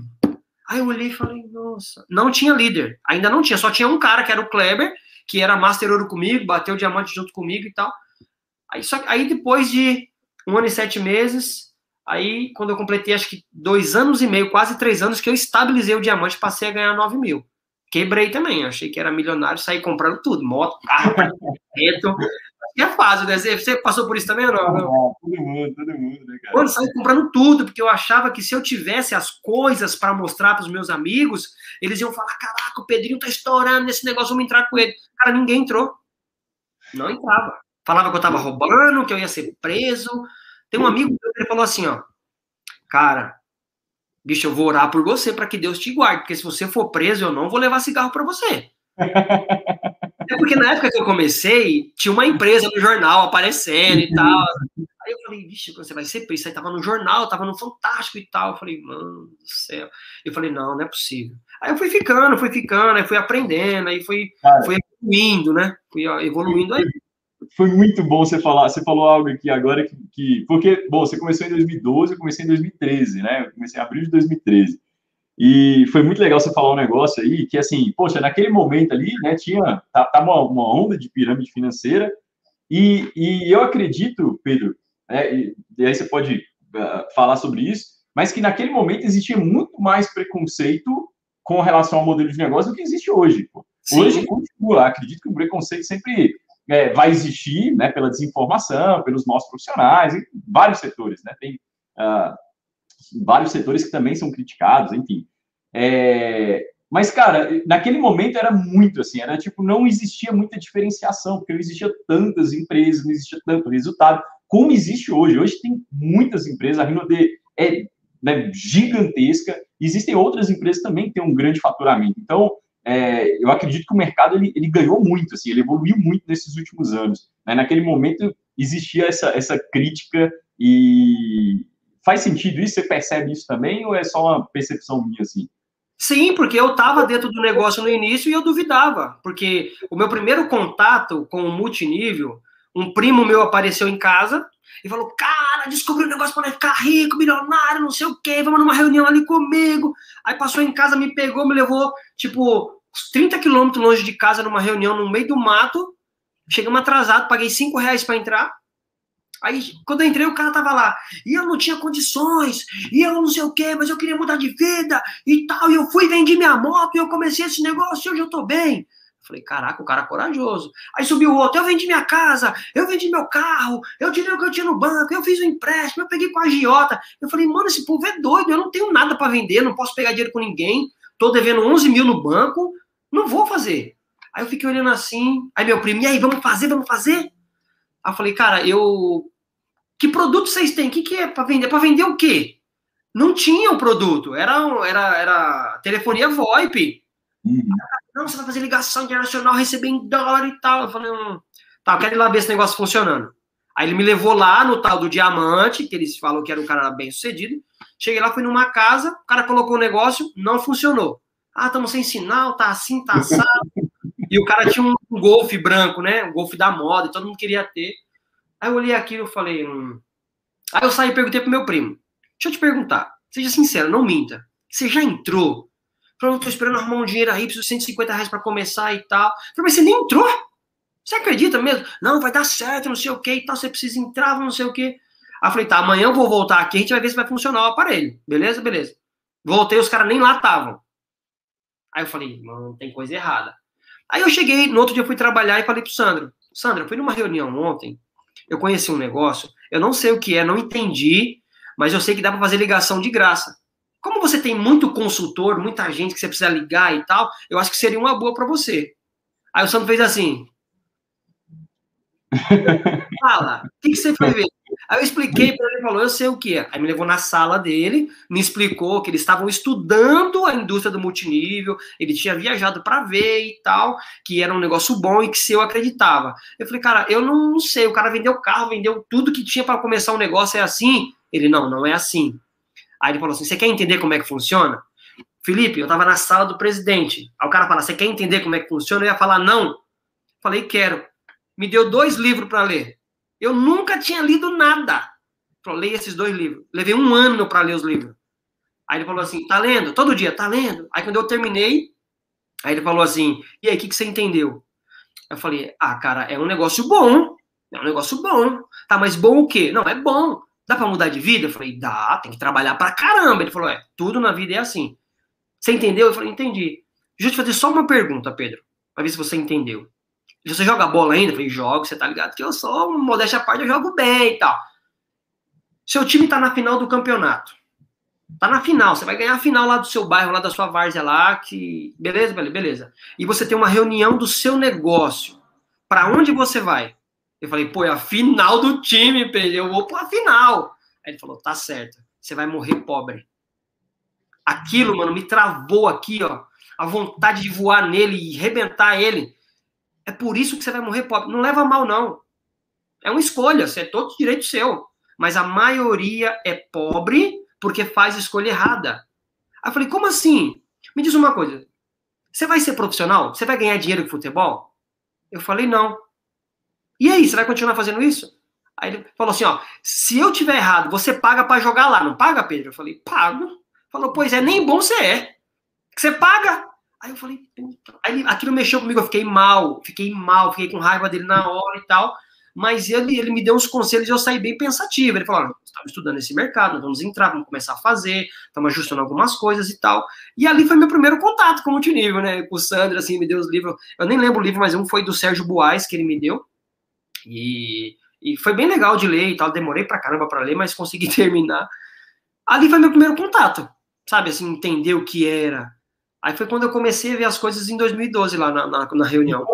Aí eu olhei e falei, nossa, não tinha líder, ainda não tinha, só tinha um cara que era o Kleber, que era Master Ouro comigo, bateu o diamante junto comigo e tal. Aí, só, aí depois de um ano e sete meses, aí quando eu completei acho que dois anos e meio, quase três anos, que eu estabilizei o diamante, passei a ganhar nove mil. Quebrei também, achei que era milionário, saí comprando tudo, moto, carro, *laughs* é fácil, né? Você passou por isso também ou não? não? todo mundo, todo mundo, né, cara? Quando saí comprando tudo, porque eu achava que se eu tivesse as coisas para mostrar para os meus amigos, eles iam falar: caraca, o Pedrinho tá estourando nesse negócio, vamos entrar com ele. Cara, ninguém entrou. Não entrava. Falava que eu tava roubando, que eu ia ser preso. Tem um amigo que falou assim: ó, cara, bicho, eu vou orar por você para que Deus te guarde, porque se você for preso, eu não vou levar cigarro para você. *laughs* É porque na época que eu comecei, tinha uma empresa no jornal aparecendo e tal. Aí eu falei, vixe, você vai ser preso. Aí tava no jornal, tava no Fantástico e tal. Eu falei, mano do céu. Eu falei, não, não é possível. Aí eu fui ficando, fui ficando, aí fui aprendendo, aí fui, Cara, fui evoluindo, né? Fui evoluindo aí. Foi muito bom você falar. Você falou algo aqui agora que, que. Porque, bom, você começou em 2012, eu comecei em 2013, né? Eu comecei em abril de 2013. E foi muito legal você falar um negócio aí, que assim, poxa, naquele momento ali, né, tinha, tá, tá uma, uma, onda de pirâmide financeira, e, e eu acredito, Pedro, né, e, e aí você pode uh, falar sobre isso, mas que naquele momento existia muito mais preconceito com relação ao modelo de negócio do que existe hoje. Pô. Hoje continua, acredito que o preconceito sempre é, vai existir, né, pela desinformação, pelos maus profissionais, em vários setores, né, tem... Uh, vários setores que também são criticados, enfim. É, mas, cara, naquele momento era muito assim, era tipo, não existia muita diferenciação, porque não existia tantas empresas, não existia tanto resultado, como existe hoje. Hoje tem muitas empresas, a Rinode é né, gigantesca, existem outras empresas também que têm um grande faturamento. Então, é, eu acredito que o mercado ele, ele, ganhou muito, assim, ele evoluiu muito nesses últimos anos. Né? Naquele momento existia essa, essa crítica e, Faz sentido isso? Você percebe isso também ou é só uma percepção minha assim? Sim, porque eu estava dentro do negócio no início e eu duvidava, porque o meu primeiro contato com o multinível, um primo meu apareceu em casa e falou: Cara, descobri um negócio para ficar rico, milionário, não sei o quê, vamos numa reunião ali comigo. Aí passou em casa, me pegou, me levou, tipo, 30 quilômetros longe de casa, numa reunião no meio do mato. Chegamos atrasado, paguei 5 reais para entrar. Aí, quando eu entrei, o cara tava lá. E eu não tinha condições, e eu não sei o quê, mas eu queria mudar de vida e tal. E eu fui, vendi minha moto, e eu comecei esse negócio, e hoje eu tô bem. Falei, caraca, o cara é corajoso. Aí subiu o outro, eu vendi minha casa, eu vendi meu carro, eu tirei o que eu tinha no banco, eu fiz um empréstimo, eu peguei com a agiota. Eu falei, mano, esse povo é doido, eu não tenho nada para vender, não posso pegar dinheiro com ninguém, tô devendo 11 mil no banco, não vou fazer. Aí eu fiquei olhando assim, aí meu primo, e aí, vamos fazer, vamos fazer? Aí eu falei, cara, eu. Que produto vocês têm? O que, que é para vender? Para vender o quê? Não tinha o um produto, era, era, era telefonia VoIP. Uhum. Não, você vai fazer ligação internacional, receber em dólar e tal. Eu falei, hum, tá, eu quero ir lá ver esse negócio funcionando. Aí ele me levou lá no tal do diamante, que eles falam que era um cara bem sucedido. Cheguei lá, fui numa casa, o cara colocou o um negócio, não funcionou. Ah, estamos sem sinal, tá assim, tá assado. *laughs* E o cara tinha um golfe branco, né? Um golfe da moda, todo mundo queria ter. Aí eu olhei aquilo e falei. Hum... Aí eu saí e perguntei pro meu primo. Deixa eu te perguntar, seja sincero, não minta. Você já entrou? Falei, eu tô esperando arrumar um dinheiro aí, preciso de 150 reais pra começar e tal. Falei, mas você nem entrou? Você acredita mesmo? Não, vai dar certo, não sei o que e tal, você precisa entrar, não sei o que. Aí eu falei, tá, amanhã eu vou voltar aqui, a gente vai ver se vai funcionar o aparelho. Beleza? Beleza. Voltei, os caras nem lá estavam. Aí eu falei, mano, tem coisa errada. Aí eu cheguei, no outro dia eu fui trabalhar e falei pro Sandro, Sandro, eu fui numa reunião ontem, eu conheci um negócio, eu não sei o que é, não entendi, mas eu sei que dá para fazer ligação de graça. como você tem muito consultor, muita gente que você precisa ligar e tal, eu acho que seria uma boa para você. Aí o Sandro fez assim. *laughs* Fala, o que, que você foi ver? Aí eu expliquei para ele, falou, eu sei o que é. Aí me levou na sala dele, me explicou que eles estavam estudando a indústria do multinível, ele tinha viajado para ver e tal, que era um negócio bom e que se eu acreditava. Eu falei, cara, eu não sei, o cara vendeu carro, vendeu tudo que tinha para começar um negócio, é assim? Ele, não, não é assim. Aí ele falou assim, você quer entender como é que funciona? Felipe, eu tava na sala do presidente. Aí o cara fala, você quer entender como é que funciona? Eu ia falar, não. Falei, quero. Me deu dois livros para ler. Eu nunca tinha lido nada. Falei, esses dois livros. Levei um ano para ler os livros. Aí ele falou assim, tá lendo? Todo dia, tá lendo? Aí quando eu terminei, aí ele falou assim, e aí, o que, que você entendeu? Eu falei, ah, cara, é um negócio bom. É um negócio bom. Tá, mas bom o quê? Não, é bom. Dá para mudar de vida? Eu falei, dá, tem que trabalhar pra caramba. Ele falou, é, tudo na vida é assim. Você entendeu? Eu falei, entendi. Deixa eu te fazer só uma pergunta, Pedro, pra ver se você entendeu. Você joga bola ainda? Eu falei, jogo, você tá ligado que eu sou, modéstia à parte, eu jogo bem e tal. Seu time tá na final do campeonato. Tá na final, você vai ganhar a final lá do seu bairro, lá da sua várzea lá, que. Beleza, beleza. E você tem uma reunião do seu negócio. Para onde você vai? Eu falei, pô, é a final do time. Eu vou pra final. Aí ele falou, tá certo. Você vai morrer pobre. Aquilo, mano, me travou aqui, ó. A vontade de voar nele e rebentar ele. É por isso que você vai morrer pobre. Não leva mal, não. É uma escolha, você é todo direito seu. Mas a maioria é pobre porque faz escolha errada. Aí eu falei, como assim? Me diz uma coisa. Você vai ser profissional? Você vai ganhar dinheiro com futebol? Eu falei, não. E aí, você vai continuar fazendo isso? Aí ele falou assim, ó, se eu tiver errado, você paga para jogar lá, não paga, Pedro? Eu falei, pago. Falou, pois é, nem bom você é. Você paga. Aí eu falei, puta. Aí aquilo mexeu comigo, eu fiquei mal, fiquei mal, fiquei com raiva dele na hora e tal. Mas ele, ele me deu uns conselhos e eu saí bem pensativo. Ele falou: estamos estudando esse mercado, vamos entrar, vamos começar a fazer, estamos ajustando algumas coisas e tal. E ali foi meu primeiro contato com o multinível, né? Com o Sandro, assim, me deu os livros. Eu nem lembro o livro, mas um foi do Sérgio Buais que ele me deu. E, e foi bem legal de ler e tal. Demorei pra caramba pra ler, mas consegui *laughs* terminar. Ali foi meu primeiro contato, sabe? Assim, entender o que era Aí foi quando eu comecei a ver as coisas em 2012 lá na, na, na reunião.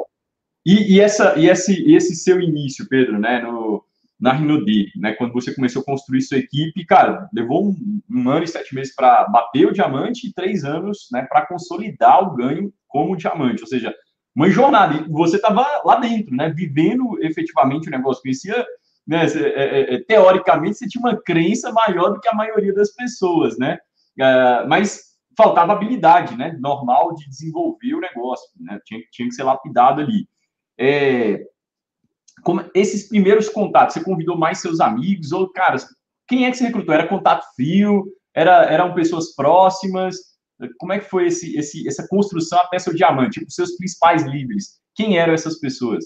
E, e, essa, e esse, esse seu início, Pedro, né, no, na Rinodi, né, quando você começou a construir sua equipe, cara, levou um, um ano e sete meses para bater o diamante e três anos, né, para consolidar o ganho como diamante, ou seja, uma jornada. E você estava lá dentro, né, vivendo efetivamente o negócio, conhecia, né, é, é, é, teoricamente você tinha uma crença maior do que a maioria das pessoas, né, uh, mas faltava habilidade, né, normal de desenvolver o negócio, né, tinha, tinha que ser lapidado ali. É, como esses primeiros contatos, você convidou mais seus amigos ou, cara, quem é que você recrutou? Era contato frio? Era, eram pessoas próximas? Como é que foi esse, esse, essa construção até seu diamante? Tipo, seus principais líderes, quem eram essas pessoas?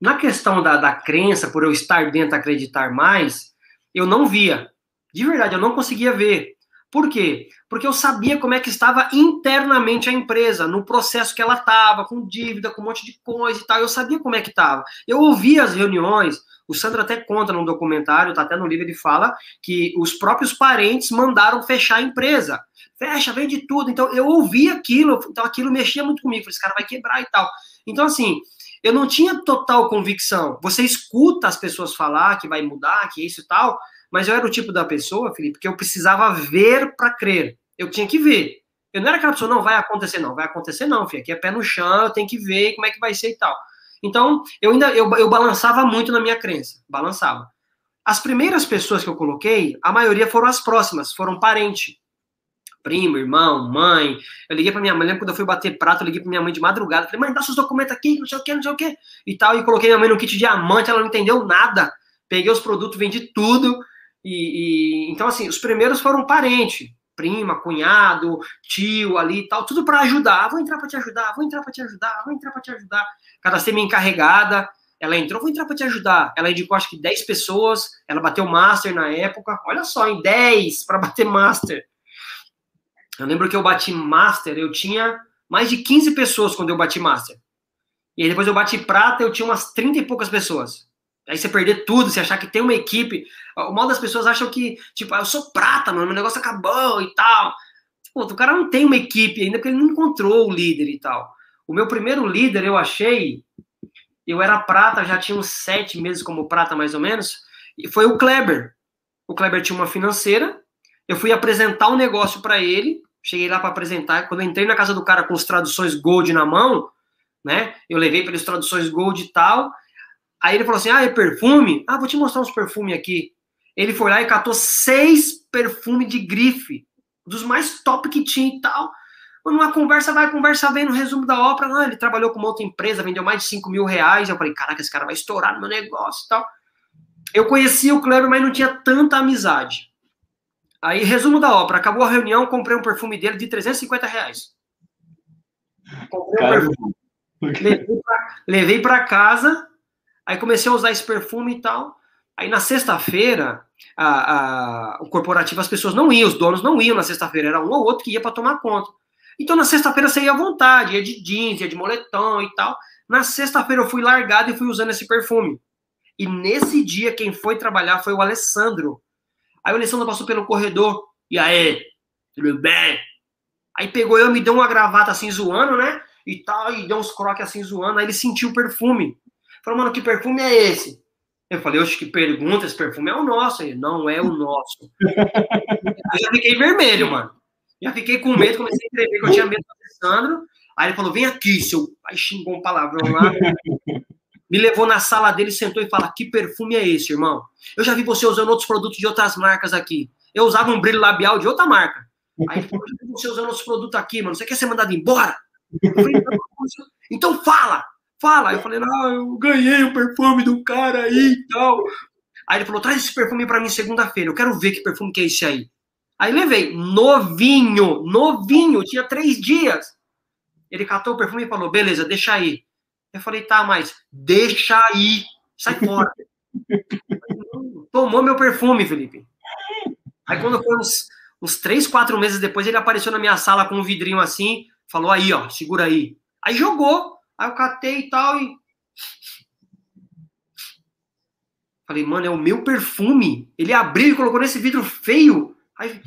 Na questão da, da crença, por eu estar dentro, acreditar mais, eu não via. De verdade, eu não conseguia ver. Por quê? Porque eu sabia como é que estava internamente a empresa, no processo que ela estava, com dívida, com um monte de coisa e tal. Eu sabia como é que estava. Eu ouvia as reuniões, o Sandro até conta no documentário, tá até no livro, ele fala que os próprios parentes mandaram fechar a empresa. Fecha, vende tudo. Então eu ouvi aquilo, então aquilo mexia muito comigo. Falei, esse cara vai quebrar e tal. Então, assim, eu não tinha total convicção. Você escuta as pessoas falar que vai mudar, que isso e tal, mas eu era o tipo da pessoa, Felipe, que eu precisava ver para crer. Eu tinha que ver. Eu não era aquela pessoa, não, vai acontecer, não, vai acontecer, não, filho. Aqui é pé no chão, eu tenho que ver como é que vai ser e tal. Então, eu ainda eu, eu balançava muito na minha crença, balançava. As primeiras pessoas que eu coloquei, a maioria foram as próximas, foram parente. Primo, irmão, mãe. Eu liguei para minha mãe, lembro quando eu fui bater prato, eu liguei para minha mãe de madrugada. Falei, mãe, dá seus documentos aqui, não sei o que, não sei o que. E tal, e coloquei minha mãe no kit diamante, ela não entendeu nada. Peguei os produtos, vendi tudo. E, e, então, assim, os primeiros foram parente, prima, cunhado, tio ali e tal, tudo para ajudar. Vou entrar para te ajudar, vou entrar para te ajudar, vou entrar para te ajudar. Cadastrei minha encarregada, ela entrou, vou entrar para te ajudar. Ela indicou acho que 10 pessoas, ela bateu master na época. Olha só, em 10 para bater *laughs* master. Eu lembro que eu bati master, eu tinha mais de 15 pessoas quando eu bati master. E aí depois eu bati prata, eu tinha umas 30 e poucas pessoas. Aí você perder tudo, você achar que tem uma equipe. O mal das pessoas acham que, tipo, ah, eu sou prata, mano, meu negócio acabou e tal. Pô, o cara não tem uma equipe ainda, porque ele não encontrou o líder e tal. O meu primeiro líder, eu achei, eu era prata, já tinha uns sete meses como prata, mais ou menos, e foi o Kleber. O Kleber tinha uma financeira, eu fui apresentar um negócio para ele, cheguei lá para apresentar, quando entrei na casa do cara com as traduções Gold na mão, né, eu levei para as traduções Gold e tal, aí ele falou assim, ah, é perfume? Ah, vou te mostrar uns perfumes aqui. Ele foi lá e catou seis perfumes de grife, dos mais top que tinha e tal. Uma conversa vai, conversa vem no resumo da ópera. Não, ele trabalhou com uma outra empresa, vendeu mais de 5 mil reais. Eu falei, caraca, esse cara vai estourar no meu negócio e tal. Eu conhecia o Kleber, mas não tinha tanta amizade. Aí, resumo da ópera, acabou a reunião, comprei um perfume dele de 350 reais. Comprei um perfume. Levei para casa, aí comecei a usar esse perfume e tal. Aí na sexta-feira, a, a, o corporativo, as pessoas não iam, os donos não iam na sexta-feira, era um ou outro que ia para tomar conta. Então na sexta-feira você ia à vontade, ia de jeans, ia de moletom e tal. Na sexta-feira eu fui largado e fui usando esse perfume. E nesse dia quem foi trabalhar foi o Alessandro. Aí o Alessandro passou pelo corredor. E aí, tudo bem? Aí pegou eu, me deu uma gravata assim zoando, né? E tal, e deu uns croques assim zoando. Aí ele sentiu o perfume. Falou, mano, que perfume é esse? Eu falei, oxe, que pergunta, esse perfume é o nosso. Ele, não é o nosso. Aí eu fiquei vermelho, mano. Já fiquei com medo, comecei a escrever que eu tinha medo do Alessandro. Aí ele falou, vem aqui, seu... Aí xingou um palavrão lá. Me levou na sala dele, sentou e falou, que perfume é esse, irmão? Eu já vi você usando outros produtos de outras marcas aqui. Eu usava um brilho labial de outra marca. Aí ele falou, eu já vi você usando outros produtos aqui, mano. Você quer ser mandado embora? Falei, então fala! Fala. Eu falei, não, eu ganhei o perfume do cara aí e tal. Aí ele falou, traz esse perfume para mim segunda-feira. Eu quero ver que perfume que é esse aí. Aí levei, novinho, novinho, tinha três dias. Ele catou o perfume e falou, beleza, deixa aí. Eu falei, tá, mas deixa aí, sai fora. *laughs* Tomou meu perfume, Felipe. Aí quando foi uns, uns três, quatro meses depois, ele apareceu na minha sala com um vidrinho assim, falou aí, ó, segura aí. Aí jogou. Aí eu catei e tal e. Falei, mano, é o meu perfume. Ele abriu e colocou nesse vidro feio. Aí,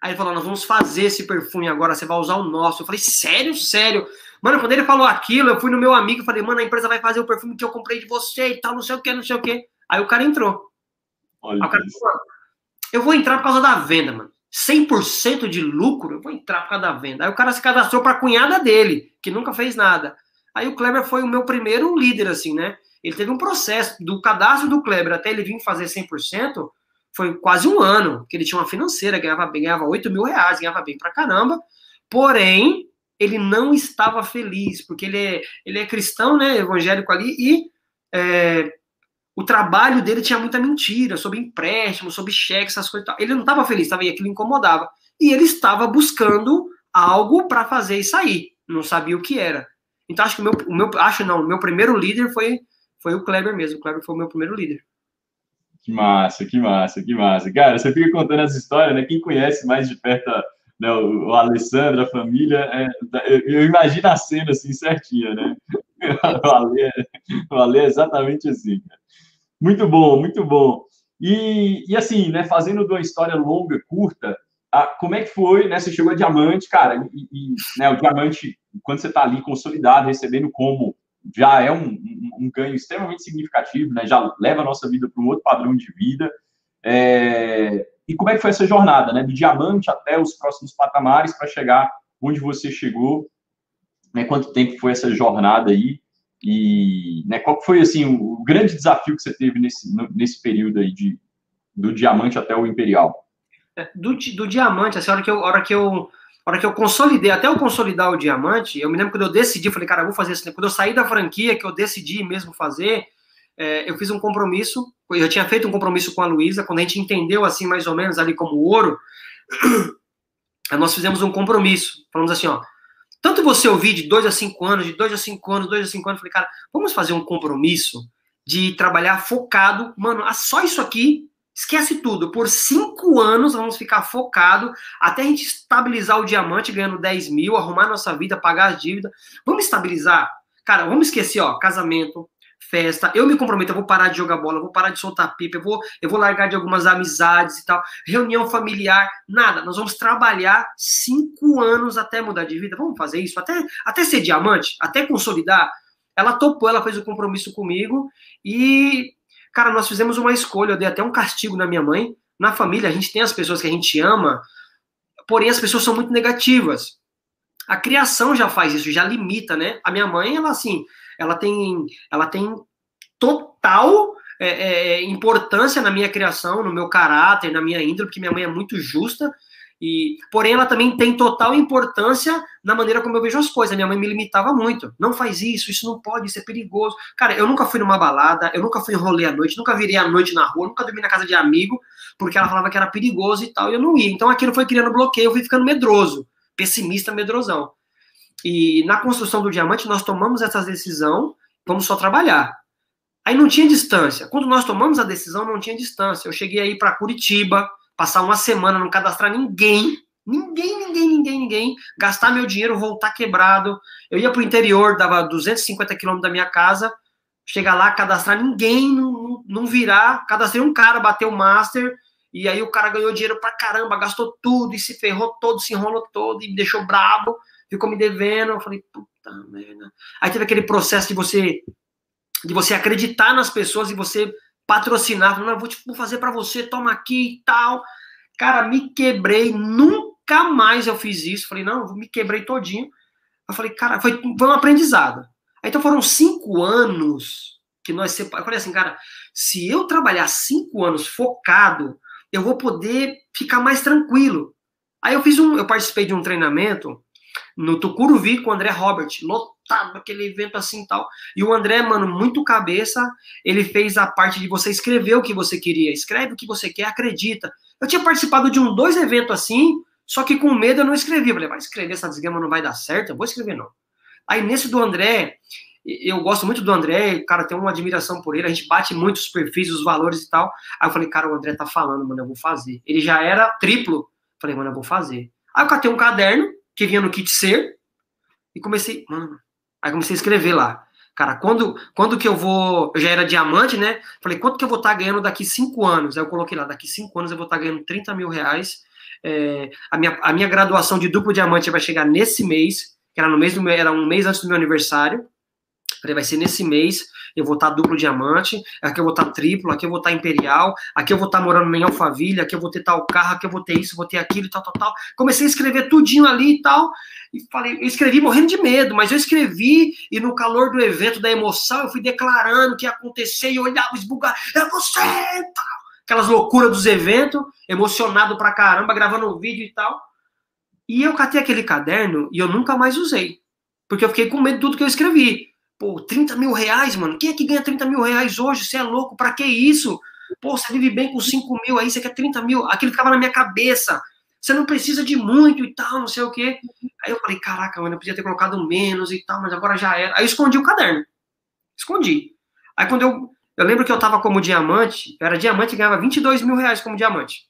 aí ele falou, nós vamos fazer esse perfume agora, você vai usar o nosso. Eu falei, sério, sério. Mano, quando ele falou aquilo, eu fui no meu amigo e falei, mano, a empresa vai fazer o perfume que eu comprei de você e tal, não sei o que, não sei o que. Aí o cara entrou. Olha o cara falou, eu vou entrar por causa da venda, mano. 100% de lucro, eu vou entrar por causa da venda. Aí o cara se cadastrou para a cunhada dele, que nunca fez nada. Aí o Kleber foi o meu primeiro líder, assim, né? Ele teve um processo do cadastro do Kleber até ele vir fazer 100%, foi quase um ano, que ele tinha uma financeira, ganhava bem, ganhava 8 mil reais, ganhava bem pra caramba. Porém, ele não estava feliz, porque ele é, ele é cristão, né, evangélico ali, e é, o trabalho dele tinha muita mentira sobre empréstimo, sobre cheque, essas coisas. Ele não estava feliz, estava aquilo incomodava. E ele estava buscando algo para fazer e sair. Não sabia o que era. Então acho que o meu, o meu acho não, o meu primeiro líder foi foi o Kleber mesmo. O Kleber foi o meu primeiro líder. Que massa, que massa, que massa. Cara, você fica contando as histórias, né? Quem conhece mais de perto né, o, o Alessandro, a família, é, eu, eu, imagino a cena assim certinha, né? *laughs* O Ale, é, o Ale é exatamente assim. Muito bom, muito bom. E, e assim, né, fazendo de uma história longa, curta, a, como é que foi, né? Você chegou a diamante, cara, e, e né, o diamante, quando você está ali consolidado, recebendo como já é um, um, um, ganho extremamente significativo, né? Já leva a nossa vida para um outro padrão de vida. É... E como é que foi essa jornada, né? Do diamante até os próximos patamares para chegar onde você chegou? Né? Quanto tempo foi essa jornada aí? E né, qual foi assim o grande desafio que você teve nesse, nesse período aí de, do diamante até o imperial? Do, do diamante, assim, a hora que eu, hora que eu, a hora que eu consolidei, até eu consolidar o diamante, eu me lembro quando eu decidi, falei, cara, vou fazer isso. Quando eu saí da franquia, que eu decidi mesmo fazer, é, eu fiz um compromisso, eu tinha feito um compromisso com a Luísa, quando a gente entendeu assim, mais ou menos, ali como ouro, *clears throat* nós fizemos um compromisso. Falamos assim, ó, tanto você ouvir de dois a cinco anos, de dois a cinco anos, dois a cinco anos, falei, cara, vamos fazer um compromisso de trabalhar focado, mano, só isso aqui Esquece tudo. Por cinco anos vamos ficar focado até a gente estabilizar o diamante ganhando 10 mil, arrumar nossa vida, pagar as dívidas. Vamos estabilizar? Cara, vamos esquecer, ó, casamento, festa, eu me comprometo, eu vou parar de jogar bola, eu vou parar de soltar pipa, eu vou, eu vou largar de algumas amizades e tal, reunião familiar, nada. Nós vamos trabalhar cinco anos até mudar de vida. Vamos fazer isso, até, até ser diamante, até consolidar. Ela topou, ela fez o compromisso comigo e, cara, nós fizemos uma escolha. Eu dei até um castigo na minha mãe. Na família, a gente tem as pessoas que a gente ama, porém as pessoas são muito negativas. A criação já faz isso, já limita, né? A minha mãe, ela assim, ela tem, ela tem total é, é, importância na minha criação, no meu caráter, na minha índole, porque minha mãe é muito justa. E, porém, ela também tem total importância na maneira como eu vejo as coisas. Minha mãe me limitava muito. Não faz isso, isso não pode, isso é perigoso. Cara, eu nunca fui numa balada, eu nunca fui em rolê à noite, nunca virei à noite na rua, nunca dormi na casa de amigo, porque ela falava que era perigoso e tal, e eu não ia. Então aquilo foi criando bloqueio, eu fui ficando medroso, pessimista, medrosão. E na construção do diamante, nós tomamos essa decisão, vamos só trabalhar. Aí não tinha distância. Quando nós tomamos a decisão, não tinha distância. Eu cheguei aí para Curitiba, passar uma semana, não cadastrar ninguém, ninguém, ninguém, ninguém, ninguém, gastar meu dinheiro, voltar quebrado. Eu ia para o interior, dava 250 quilômetros da minha casa, chegar lá, cadastrar ninguém, não, não virar. Cadastrei um cara, bateu o master, e aí o cara ganhou dinheiro pra caramba, gastou tudo e se ferrou todo, se enrolou todo e me deixou brabo ficou me devendo. Eu falei, puta merda. Aí teve aquele processo de você de você acreditar nas pessoas e você patrocinar, não, vou, vou fazer para você, toma aqui e tal. Cara, me quebrei, nunca mais eu fiz isso. Falei, não, me quebrei todinho. Eu falei, cara, foi, foi um aprendizado. Aí, então foram cinco anos que nós separamos. Eu falei assim, cara, se eu trabalhar cinco anos focado, eu vou poder ficar mais tranquilo. Aí eu fiz um, eu participei de um treinamento no Tucuruvi com o André Robert, lotado, aquele evento assim tal. E o André, mano, muito cabeça, ele fez a parte de você escrever o que você queria. Escreve o que você quer, acredita. Eu tinha participado de um, dois eventos assim, só que com medo eu não escrevi. Eu falei, vai escrever essa desgrama não vai dar certo, eu vou escrever não. Aí nesse do André, eu gosto muito do André, cara, tenho uma admiração por ele, a gente bate muito os perfis, os valores e tal. Aí eu falei, cara, o André tá falando, mano, eu vou fazer. Ele já era triplo. Falei, mano, eu vou fazer. Aí eu catei um caderno, que vinha no kit ser, e comecei, mano, aí comecei a escrever lá. Cara, quando, quando que eu vou. Eu já era diamante, né? Falei, quanto que eu vou estar tá ganhando daqui cinco anos? Aí eu coloquei lá, daqui cinco anos eu vou estar tá ganhando 30 mil reais. É, a, minha, a minha graduação de duplo diamante vai chegar nesse mês, que era no mês do meu, era um mês antes do meu aniversário. Vai ser nesse mês eu vou estar duplo diamante, aqui eu vou estar triplo, aqui eu vou estar imperial, aqui eu vou estar morando em Alphaville, aqui eu vou ter tal carro, aqui eu vou ter isso, vou ter aquilo, tal, tal, tal. Comecei a escrever tudinho ali e tal, e falei, eu escrevi morrendo de medo, mas eu escrevi e no calor do evento, da emoção, eu fui declarando que ia acontecer e olhava esbugar, é você, tal. Aquelas loucuras dos eventos, emocionado pra caramba, gravando um vídeo e tal. E eu catei aquele caderno e eu nunca mais usei. Porque eu fiquei com medo de tudo que eu escrevi. Pô, 30 mil reais, mano. Quem é que ganha 30 mil reais hoje? Você é louco? Pra que isso? Pô, você vive bem com 5 mil aí, você quer 30 mil. Aquilo ficava na minha cabeça. Você não precisa de muito e tal, não sei o quê. Aí eu falei, caraca, mano, eu podia ter colocado menos e tal, mas agora já era. Aí eu escondi o caderno. Escondi. Aí quando eu. Eu lembro que eu tava como diamante, eu era diamante e ganhava 22 mil reais como diamante.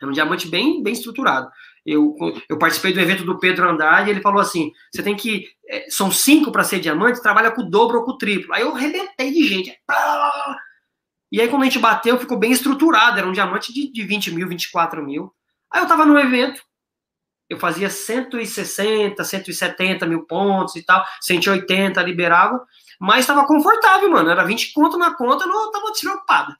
Era um diamante bem, bem estruturado. Eu, eu participei do evento do Pedro Andrade ele falou assim: você tem que. É, são cinco para ser diamante, trabalha com o dobro ou com o triplo. Aí eu arrebentei de gente. E aí, quando a gente bateu, ficou bem estruturado. Era um diamante de, de 20 mil, 24 mil. Aí eu tava no evento, eu fazia 160, 170 mil pontos e tal, 180 liberava, mas estava confortável, mano. Era 20 conto na conta, eu não tava despreocupado.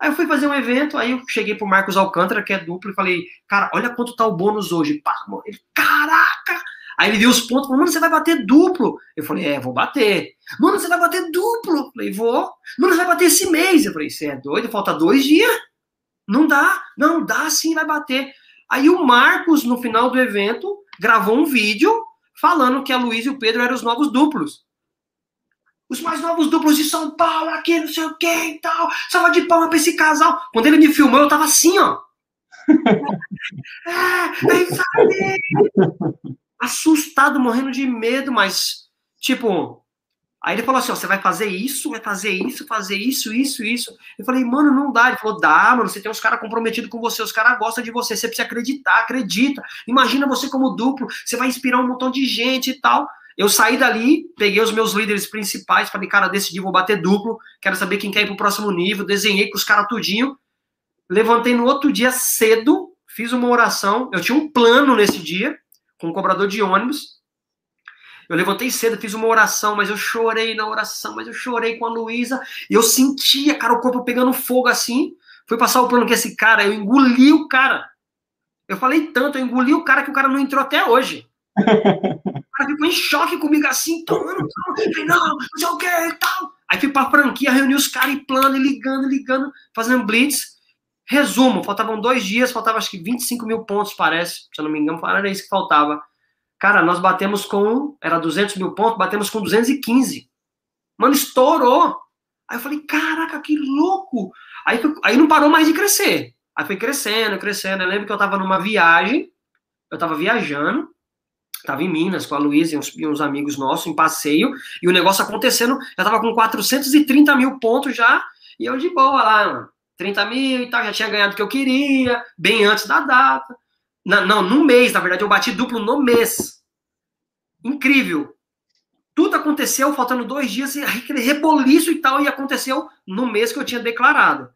Aí eu fui fazer um evento, aí eu cheguei pro Marcos Alcântara, que é duplo, e falei, cara, olha quanto tá o bônus hoje. Pá, ele, caraca! Aí ele viu os pontos, falou, mano, você vai bater duplo. Eu falei, é, vou bater. Mano, você vai bater duplo. Eu falei, vou. Mano, você vai bater esse mês. Eu falei, você é doido? Falta dois dias. Não dá. Não, dá sim, vai bater. Aí o Marcos, no final do evento, gravou um vídeo falando que a Luiz e o Pedro eram os novos duplos os mais novos duplos de São Paulo, aqui, não sei o que e tal. Salva de palma pra esse casal. Quando ele me filmou, eu tava assim, ó. *laughs* é, é isso aí. Assustado, morrendo de medo, mas, tipo. Aí ele falou assim: ó, você vai fazer isso, vai fazer isso, fazer isso, isso, isso. Eu falei, mano, não dá. Ele falou, dá, mano, você tem uns caras comprometidos com você, os caras gostam de você, você precisa acreditar, acredita. Imagina você como duplo, você vai inspirar um montão de gente e tal. Eu saí dali, peguei os meus líderes principais, falei, cara, decidi, vou bater duplo, quero saber quem quer ir pro próximo nível, desenhei com os caras tudinho. Levantei no outro dia cedo, fiz uma oração, eu tinha um plano nesse dia, com um cobrador de ônibus. Eu levantei cedo, fiz uma oração, mas eu chorei na oração, mas eu chorei com a Luísa, e eu sentia, cara, o corpo pegando fogo assim. Fui passar o plano com esse cara, eu engoli o cara. Eu falei tanto, eu engoli o cara que o cara não entrou até hoje. *laughs* Ficou em choque comigo assim, tomando Falei, não, não sei o que e tal. Aí fui pra franquia, reuni os caras em plano, ligando, ligando, fazendo blitz. Resumo, faltavam dois dias, faltava acho que 25 mil pontos, parece, se eu não me engano, era isso que faltava. Cara, nós batemos com, era 200 mil pontos, batemos com 215. Mano, estourou. Aí eu falei, caraca, que louco. Aí, aí não parou mais de crescer. Aí foi crescendo, crescendo. Eu lembro que eu tava numa viagem, eu tava viajando, tava em Minas com a Luísa e uns, e uns amigos nossos, em passeio, e o negócio acontecendo, já tava com 430 mil pontos já, e eu de boa lá, mano. 30 mil e tal, já tinha ganhado o que eu queria, bem antes da data. Não, não, no mês, na verdade, eu bati duplo no mês. Incrível. Tudo aconteceu faltando dois dias, e aquele reboliço e tal, e aconteceu no mês que eu tinha declarado.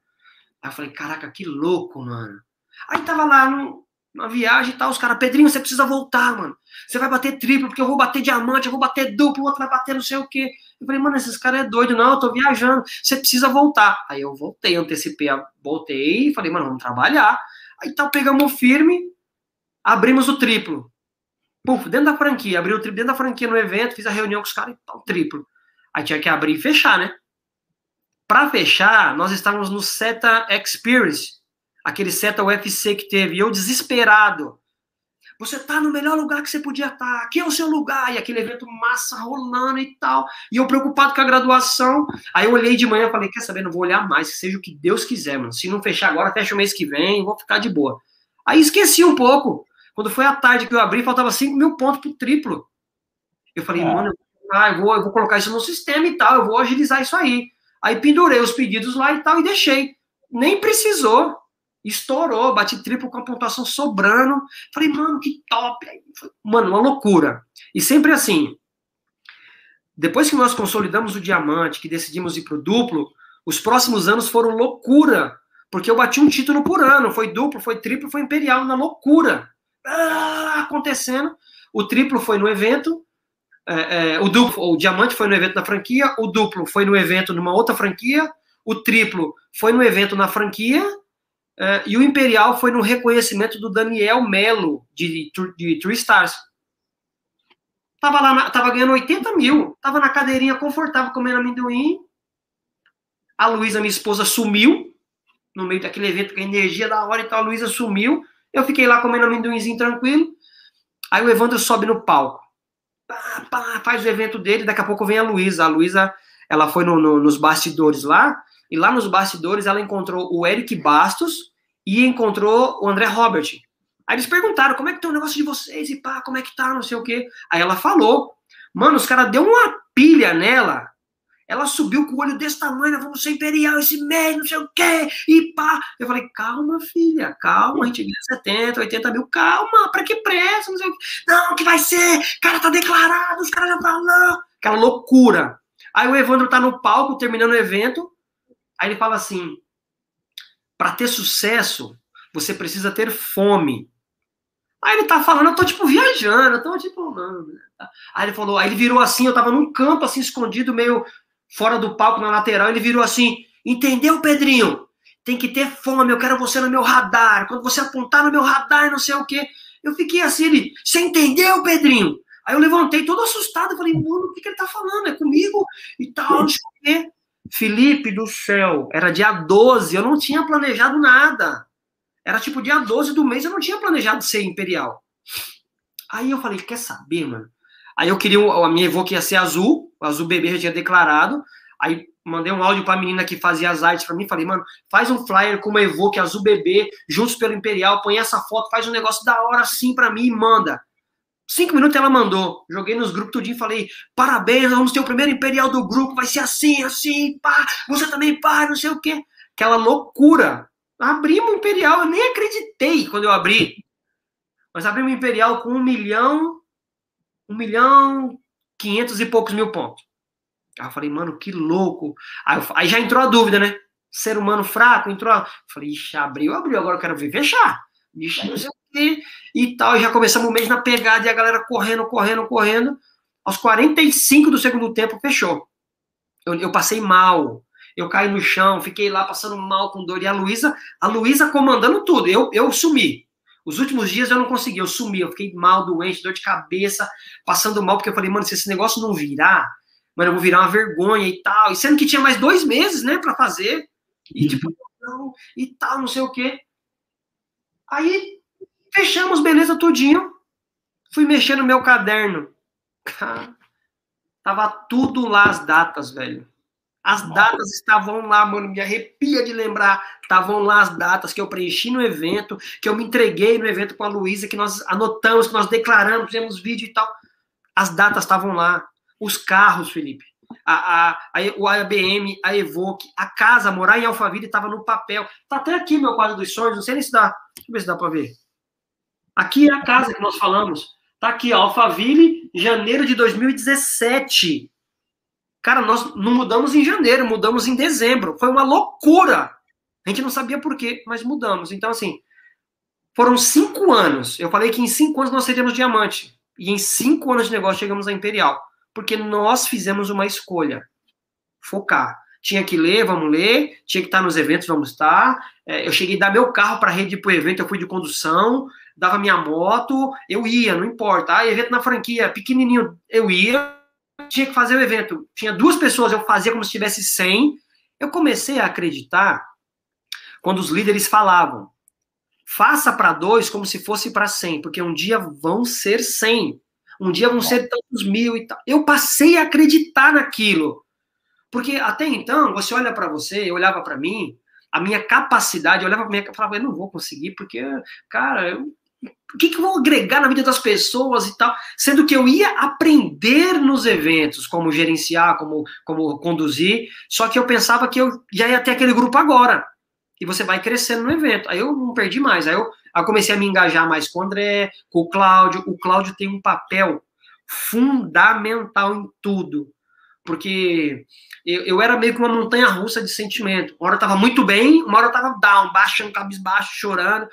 Aí eu falei, caraca, que louco, mano. Aí tava lá no, numa viagem e tal, os caras, Pedrinho, você precisa voltar, mano. Você vai bater triplo, porque eu vou bater diamante, eu vou bater duplo, o outro vai bater não sei o quê. Eu falei, mano, esses caras é doido, não, eu tô viajando, você precisa voltar. Aí eu voltei, antecipei, voltei e falei, mano, vamos trabalhar. Aí tal, pegamos firme, abrimos o triplo. Puf, dentro da franquia, abri o triplo dentro da franquia no evento, fiz a reunião com os caras e tal, triplo. Aí tinha que abrir e fechar, né? Para fechar, nós estávamos no SETA Experience, aquele SETA UFC que teve, e eu desesperado. Você tá no melhor lugar que você podia estar, tá. aqui é o seu lugar, e aquele evento massa rolando e tal. E eu preocupado com a graduação. Aí eu olhei de manhã e falei: quer saber, não vou olhar mais, que seja o que Deus quiser, mano. Se não fechar agora, fecha o mês que vem, vou ficar de boa. Aí esqueci um pouco. Quando foi a tarde que eu abri, faltava 5 mil pontos pro triplo. Eu falei, é. mano, ah, eu, vou, eu vou colocar isso no sistema e tal, eu vou agilizar isso aí. Aí pendurei os pedidos lá e tal e deixei. Nem precisou. Estourou, bati triplo com a pontuação sobrando. Falei, mano, que top. Mano, uma loucura. E sempre assim. Depois que nós consolidamos o diamante, que decidimos ir pro duplo, os próximos anos foram loucura. Porque eu bati um título por ano. Foi duplo, foi triplo, foi imperial, na loucura. Ah, acontecendo. O triplo foi no evento, é, é, o duplo, o diamante foi no evento da franquia, o duplo foi no evento numa outra franquia, o triplo foi no evento na franquia, é, e o imperial foi no reconhecimento do Daniel Melo, de, de Three Stars. Tava lá, na, tava ganhando 80 mil, tava na cadeirinha confortável comendo amendoim. A Luísa, minha esposa, sumiu no meio daquele evento com energia da hora e tal. A Luísa sumiu. Eu fiquei lá comendo amendoinzinho tranquilo. Aí o Evandro sobe no palco pá, pá, faz o evento dele, daqui a pouco vem a Luísa. A Luísa, ela foi no, no, nos bastidores lá, e lá nos bastidores ela encontrou o Eric Bastos e encontrou o André Robert. Aí eles perguntaram, como é que tá o negócio de vocês? E pá, como é que tá, não sei o quê. Aí ela falou, mano, os caras deu uma pilha nela, ela subiu com o olho desse tamanho, vamos ser imperial esse mês, não sei o quê, e pá. Eu falei, calma, filha, calma, a gente ganha 70, 80 mil, calma, pra que pressa, não sei o quê. Não, que vai ser, cara, tá declarado, os caras já falam. Aquela loucura. Aí o Evandro tá no palco, terminando o evento, aí ele fala assim, para ter sucesso, você precisa ter fome. Aí ele tá falando, eu tô tipo viajando, eu tô tipo, não. Aí ele falou, aí ele virou assim, eu tava num canto assim escondido, meio fora do palco, na lateral, ele virou assim: Entendeu, Pedrinho? Tem que ter fome, eu quero você no meu radar. Quando você apontar no meu radar, não sei o quê. Eu fiquei assim, ele, você entendeu, Pedrinho? Aí eu levantei todo assustado, falei, mano, o que, que ele tá falando? É comigo? E tal, não sei o quê. Felipe do céu, era dia 12, eu não tinha planejado nada. Era tipo dia 12 do mês, eu não tinha planejado ser imperial. Aí eu falei, quer saber, mano? Aí eu queria, a minha evoque ia ser azul, o azul bebê já tinha declarado. Aí mandei um áudio para a menina que fazia as artes para mim, falei, mano, faz um flyer com uma evoque azul bebê, juntos pelo Imperial, põe essa foto, faz um negócio da hora assim para mim e manda. Cinco minutos ela mandou. Joguei nos grupos tudinho e falei: parabéns, vamos ter o primeiro Imperial do grupo, vai ser assim, assim, pá, você também, pá, não sei o quê. Aquela loucura. Abrimos o Imperial, eu nem acreditei quando eu abri. Mas abrimos o Imperial com um milhão um milhão 500 e poucos mil pontos. Aí eu falei, mano, que louco. Aí, eu, aí já entrou a dúvida, né? Ser humano fraco, entrou. A... Falei, ixi, abriu, abriu, agora eu quero ver fechar. Ixi, não sei o E tal, e já começamos o mês na pegada e a galera correndo, correndo, correndo. Aos 45 do segundo tempo, fechou. Eu, eu passei mal. Eu caí no chão, fiquei lá passando mal com dor. E a Luísa, a Luísa comandando tudo. Eu, eu sumi. Os últimos dias eu não consegui, eu sumi, eu fiquei mal, doente, dor de cabeça, passando mal, porque eu falei, mano, se esse negócio não virar, mano, eu vou virar uma vergonha e tal. E sendo que tinha mais dois meses, né, para fazer. E uhum. tipo, não, e tal, não sei o quê. Aí fechamos, beleza, tudinho. Fui mexer no meu caderno. Cara, tava tudo lá as datas, velho. As datas estavam lá, mano, me arrepia de lembrar. Estavam lá as datas que eu preenchi no evento, que eu me entreguei no evento com a Luísa, que nós anotamos, que nós declaramos, fizemos vídeo e tal. As datas estavam lá. Os carros, Felipe. A, a, a, o ABM, a Evoque, a casa, morar em Alphaville estava no papel. Tá até aqui meu quadro dos sonhos, não sei nem se dá. Deixa eu ver se dá para ver. Aqui é a casa que nós falamos. Tá aqui, Alphaville, janeiro de 2017. Cara, nós não mudamos em janeiro, mudamos em dezembro. Foi uma loucura. A gente não sabia por quê, mas mudamos. Então, assim, foram cinco anos. Eu falei que em cinco anos nós seríamos diamante. E em cinco anos de negócio chegamos a Imperial. Porque nós fizemos uma escolha. Focar. Tinha que ler, vamos ler. Tinha que estar nos eventos, vamos estar. É, eu cheguei a dar meu carro para a rede para o evento, eu fui de condução. Dava minha moto, eu ia, não importa. Ah, evento na franquia, pequenininho, eu ia tinha que fazer o evento, tinha duas pessoas, eu fazia como se tivesse 100. Eu comecei a acreditar quando os líderes falavam: faça para dois como se fosse para 100, porque um dia vão ser 100, um dia vão ser tantos mil e tal. Eu passei a acreditar naquilo. Porque até então, você olha para você, eu olhava para mim, a minha capacidade, eu olhava para mim e falava, eu não vou conseguir, porque, cara, eu o que, que eu vou agregar na vida das pessoas e tal? Sendo que eu ia aprender nos eventos, como gerenciar, como, como conduzir, só que eu pensava que eu já ia ter aquele grupo agora. E você vai crescendo no evento. Aí eu não perdi mais. Aí eu, aí eu comecei a me engajar mais com o André, com o Cláudio. O Cláudio tem um papel fundamental em tudo. Porque eu, eu era meio que uma montanha russa de sentimento. Uma hora eu tava muito bem, uma hora eu tava down, baixando, cabisbaixo, chorando.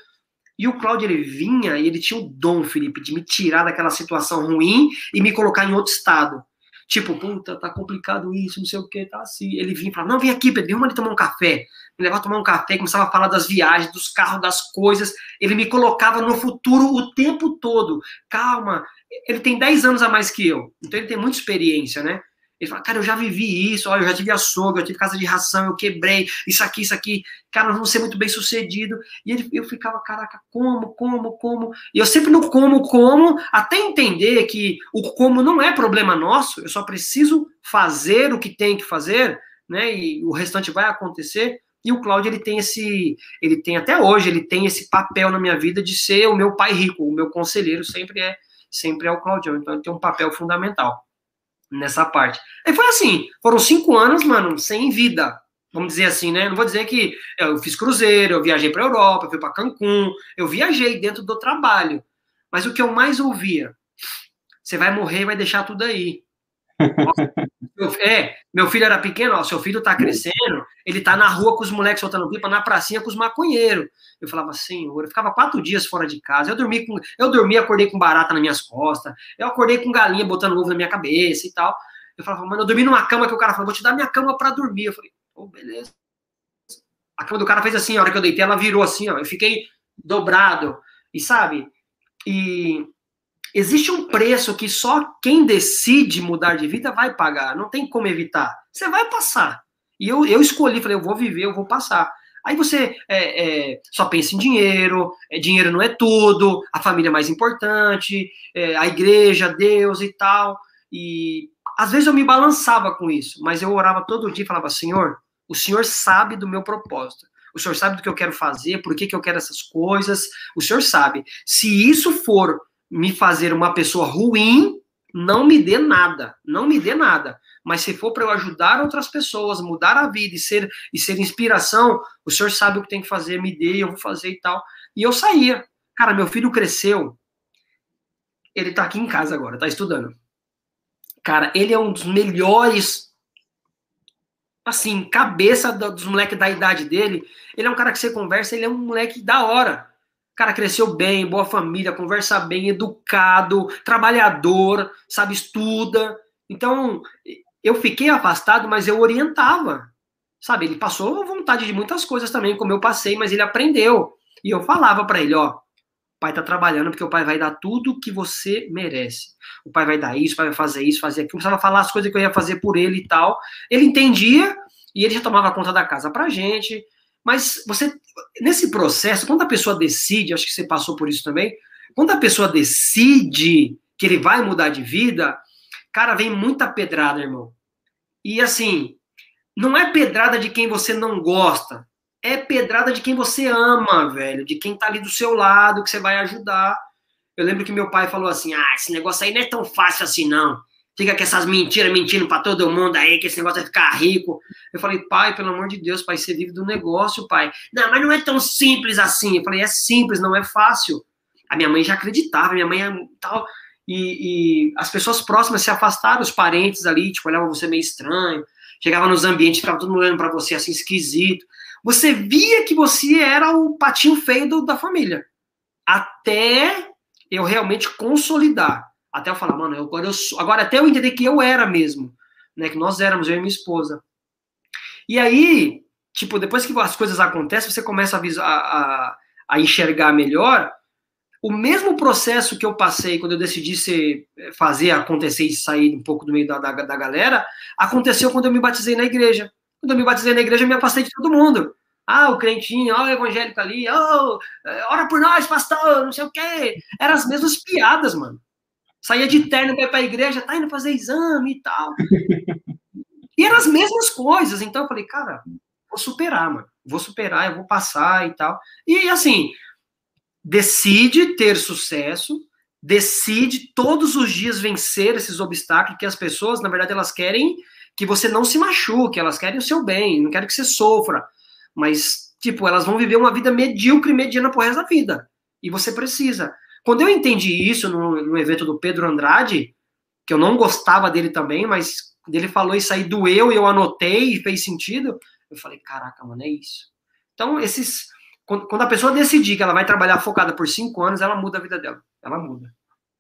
E o Cláudio, ele vinha e ele tinha o dom, Felipe, de me tirar daquela situação ruim e me colocar em outro estado. Tipo, puta, tá complicado isso, não sei o que, tá assim. Ele vinha e falava, não, vem aqui, Pedro, vamos ali tomar um café. Me levava a tomar um café, começava a falar das viagens, dos carros, das coisas. Ele me colocava no futuro o tempo todo. Calma, ele tem 10 anos a mais que eu, então ele tem muita experiência, né? Ele fala, cara, eu já vivi isso, olha, eu já tive açougue, eu tive casa de ração, eu quebrei, isso aqui, isso aqui, cara, nós vamos ser muito bem sucedido. E ele, eu ficava, caraca, como, como, como? E eu sempre no como, como, até entender que o como não é problema nosso, eu só preciso fazer o que tem que fazer, né? E o restante vai acontecer. E o Cláudio, ele tem esse, ele tem até hoje, ele tem esse papel na minha vida de ser o meu pai rico, o meu conselheiro sempre é, sempre é o Cláudio. Então ele tem um papel fundamental nessa parte. E foi assim, foram cinco anos, mano, sem vida, vamos dizer assim, né? Não vou dizer que eu fiz cruzeiro, eu viajei para Europa, eu fui para Cancún, eu viajei dentro do trabalho. Mas o que eu mais ouvia, você vai morrer e vai deixar tudo aí. *laughs* é, meu filho era pequeno, ó, seu filho tá crescendo, ele tá na rua com os moleques soltando pipa, na pracinha com os maconheiros. Eu falava, senhor, eu ficava quatro dias fora de casa, eu dormi com, eu dormi, acordei com barata nas minhas costas, eu acordei com galinha botando ovo na minha cabeça e tal. Eu falava, mano, eu dormi numa cama que o cara falou, vou te dar minha cama para dormir. Eu falei, oh, beleza. A cama do cara fez assim, a hora que eu deitei, ela virou assim, ó, eu fiquei dobrado, e sabe? E Existe um preço que só quem decide mudar de vida vai pagar, não tem como evitar. Você vai passar. E eu, eu escolhi, falei, eu vou viver, eu vou passar. Aí você é, é, só pensa em dinheiro, é, dinheiro não é tudo, a família é mais importante, é, a igreja, Deus e tal. E às vezes eu me balançava com isso, mas eu orava todo dia e falava, Senhor, o Senhor sabe do meu propósito. O Senhor sabe do que eu quero fazer, por que, que eu quero essas coisas. O Senhor sabe. Se isso for me fazer uma pessoa ruim, não me dê nada, não me dê nada. Mas se for para eu ajudar outras pessoas, mudar a vida e ser e ser inspiração, o senhor sabe o que tem que fazer, me dê, eu vou fazer e tal. E eu saía. Cara, meu filho cresceu. Ele tá aqui em casa agora, tá estudando. Cara, ele é um dos melhores, assim, cabeça dos moleques da idade dele. Ele é um cara que você conversa, ele é um moleque da hora. Cara cresceu bem, boa família, conversa bem, educado, trabalhador, sabe, estuda. Então, eu fiquei afastado, mas eu orientava. Sabe, ele passou vontade de muitas coisas também, como eu passei, mas ele aprendeu. E eu falava para ele, ó, pai tá trabalhando porque o pai vai dar tudo que você merece. O pai vai dar isso, o pai vai fazer isso, fazer aquilo. Começava a falar as coisas que eu ia fazer por ele e tal. Ele entendia e ele já tomava conta da casa pra gente. Mas você, nesse processo, quando a pessoa decide, acho que você passou por isso também, quando a pessoa decide que ele vai mudar de vida, cara, vem muita pedrada, irmão. E assim, não é pedrada de quem você não gosta, é pedrada de quem você ama, velho, de quem tá ali do seu lado, que você vai ajudar. Eu lembro que meu pai falou assim: ah, esse negócio aí não é tão fácil assim, não. Fica com essas mentiras mentindo para todo mundo aí, que esse negócio vai ficar rico. Eu falei, pai, pelo amor de Deus, pai, você vive do negócio, pai. Não, mas não é tão simples assim. Eu falei, é simples, não é fácil. A minha mãe já acreditava, minha mãe é tal. E, e as pessoas próximas se afastaram, os parentes ali, tipo, olhavam você meio estranho. Chegava nos ambientes, ficava todo mundo olhando para você assim, esquisito. Você via que você era o patinho feio do, da família. Até eu realmente consolidar. Até eu falar, mano, eu, agora, eu sou, agora até eu entender que eu era mesmo. Né, que nós éramos, eu e minha esposa. E aí, tipo, depois que as coisas acontecem, você começa a, a, a enxergar melhor o mesmo processo que eu passei quando eu decidi ser, eh, fazer acontecer e sair um pouco do meio da, da, da, galera, aconteceu quando eu me batizei na igreja. Quando eu me batizei na igreja, eu me afastei de todo mundo. Ah, o crentinho, ó, o evangélico ali, oh, ora por nós, pastor, não sei o quê. Eram as mesmas piadas, mano. Saía de terno para ir pra igreja, tá indo fazer exame e tal. E eram as mesmas coisas. Então eu falei, cara, vou superar, mano. Vou superar, eu vou passar e tal. E assim, decide ter sucesso, decide todos os dias vencer esses obstáculos que as pessoas, na verdade, elas querem que você não se machuque, elas querem o seu bem, não querem que você sofra. Mas, tipo, elas vão viver uma vida medíocre mediana pro resto da vida. E você precisa. Quando eu entendi isso no, no evento do Pedro Andrade, que eu não gostava dele também, mas quando ele falou isso aí doeu e eu anotei e fez sentido, eu falei, caraca, mano, é isso. Então, esses quando, a pessoa decidir que ela vai trabalhar focada por cinco anos, ela muda a vida dela. Ela muda.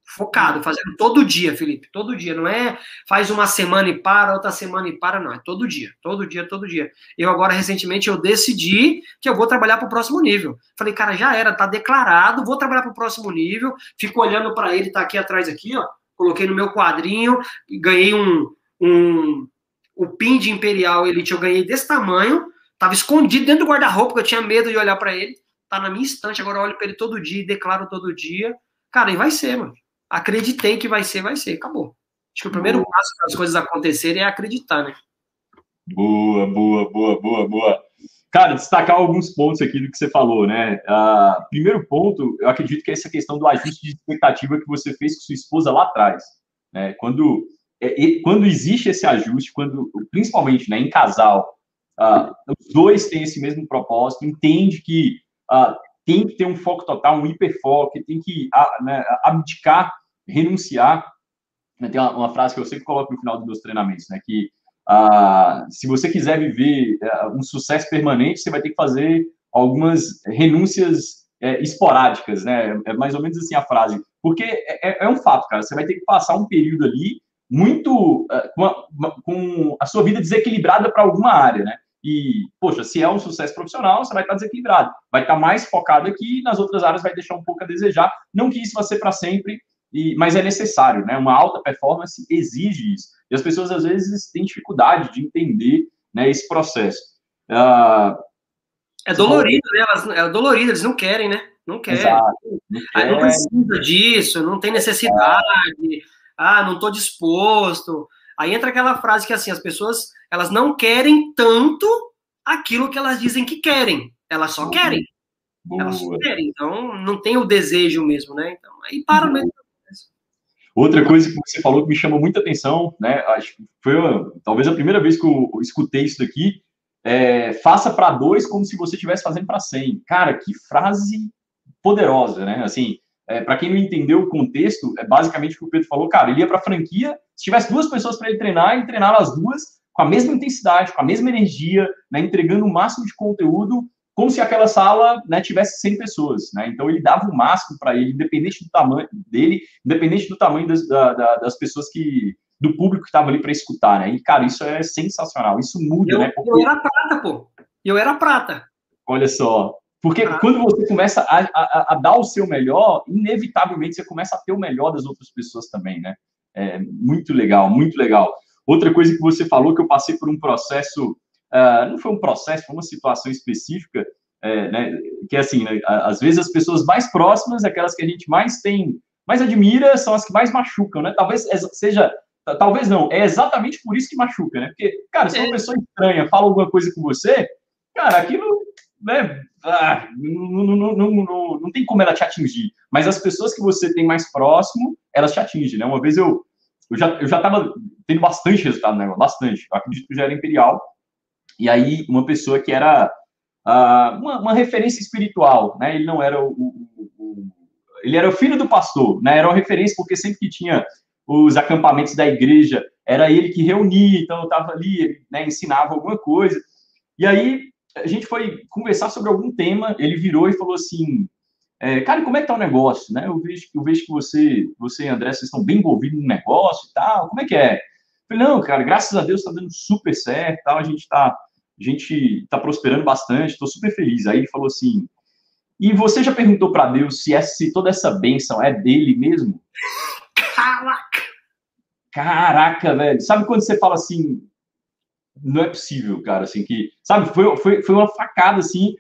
Focado, fazendo todo dia, Felipe. Todo dia. Não é faz uma semana e para, outra semana e para, não. É todo dia. Todo dia, todo dia. Eu agora, recentemente, eu decidi que eu vou trabalhar para o próximo nível. Falei, cara, já era, tá declarado, vou trabalhar para o próximo nível. Fico olhando para ele, tá aqui atrás, aqui, ó. Coloquei no meu quadrinho, ganhei um, um o pin de Imperial Elite, eu ganhei desse tamanho Tava escondido dentro do guarda-roupa, que eu tinha medo de olhar para ele. Tá na minha estante, agora eu olho para ele todo dia e declaro todo dia. Cara, e vai ser, mano. Acreditei que vai ser, vai ser. Acabou. Acho que o primeiro boa. passo para as coisas acontecerem é acreditar, né? Boa, boa, boa, boa, boa. Cara, destacar alguns pontos aqui do que você falou, né? Uh, primeiro ponto, eu acredito que é essa questão do ajuste de expectativa que você fez com sua esposa lá atrás. Né? Quando, é, quando existe esse ajuste, quando, principalmente né, em casal, Uh, os dois têm esse mesmo propósito, entende que uh, tem que ter um foco total, um hiperfoco, tem que né, abdicar, renunciar. Tem uma, uma, frase que eu sempre coloco no final dos meus treinamentos, né, que se você quiser viver eh, um sucesso permanente, você vai ter que fazer algumas renúncias é, esporádicas, né? É mais ou menos assim a frase. Porque é, é, é um fato, cara. Você vai ter que passar um período ali muito uh, com, a, com, a, sua vida desequilibrada para alguma área, né? E, poxa, se é um sucesso profissional, você vai estar desequilibrado. Vai estar mais focado aqui, nas outras áreas vai deixar um pouco a desejar. Não que isso vá ser para sempre, e, mas é necessário, né? Uma alta performance exige isso. E as pessoas, às vezes, têm dificuldade de entender né, esse processo. Uh, é dolorido, né? Elas, é dolorido, eles não querem, né? Não querem. Exato, não, quer. não precisa disso, não tem necessidade. Ah, não estou disposto. Aí entra aquela frase que, assim, as pessoas elas não querem tanto aquilo que elas dizem que querem. Elas só querem. Boa. Elas só querem. Então, não tem o desejo mesmo, né? Então, aí para mesmo. Outra coisa que você falou que me chamou muita atenção, né? Acho que foi talvez a primeira vez que eu escutei isso daqui. É, faça para dois como se você estivesse fazendo para cem. Cara, que frase poderosa, né? Assim, é, para quem não entendeu o contexto, é basicamente o que o Pedro falou, cara, ele ia para franquia Se tivesse duas pessoas para ele treinar, ele treinava as duas com a mesma intensidade, com a mesma energia, né, entregando o máximo de conteúdo, como se aquela sala né, tivesse 100 pessoas. Né? Então, ele dava o máximo para ele, independente do tamanho dele, independente do tamanho das, da, das pessoas que, do público que estava ali para escutar, né? E, cara, isso é sensacional, isso muda, eu, né? Porque... Eu era prata, pô. Eu era prata. Olha só. Porque ah. quando você começa a, a, a, dar o seu melhor, inevitavelmente você começa a ter o melhor das outras pessoas também, né? É muito legal, muito legal. Outra coisa que você falou, que eu passei por um processo, uh, não foi um processo, foi uma situação específica, é, né, que é assim, né, às vezes as pessoas mais próximas, aquelas que a gente mais tem, mais admira, são as que mais machucam, né? Talvez seja Talvez não, é exatamente por isso que machuca, né? Porque, cara, se uma é. pessoa estranha fala alguma coisa com você, cara, aquilo, né, ah, não, não, não, não, não tem como ela te atingir. Mas as pessoas que você tem mais próximo, elas te atingem, né? Uma vez eu, eu já, eu já tava tendo bastante resultado, né? Bastante. Eu acredito que já era imperial. E aí, uma pessoa que era uh, uma, uma, referência espiritual, né? Ele não era o, o, o, ele era o filho do pastor, né? Era uma referência porque sempre que tinha os acampamentos da igreja, era ele que reunia, então eu estava ali, ele né, ensinava alguma coisa. E aí a gente foi conversar sobre algum tema, ele virou e falou assim, é, cara, como é que tá o negócio, né? Eu vejo, eu vejo que você, você e André, vocês estão bem envolvidos no negócio e tal, como é que é? Falei, não, cara, graças a Deus está dando super certo, tal, a gente está a gente tá prosperando bastante, estou super feliz. Aí ele falou assim, e você já perguntou para Deus se, essa, se toda essa bênção é dele mesmo? Caraca! Caraca, velho. Sabe quando você fala assim, não é possível, cara, assim, que, sabe, foi, foi, foi uma facada, assim,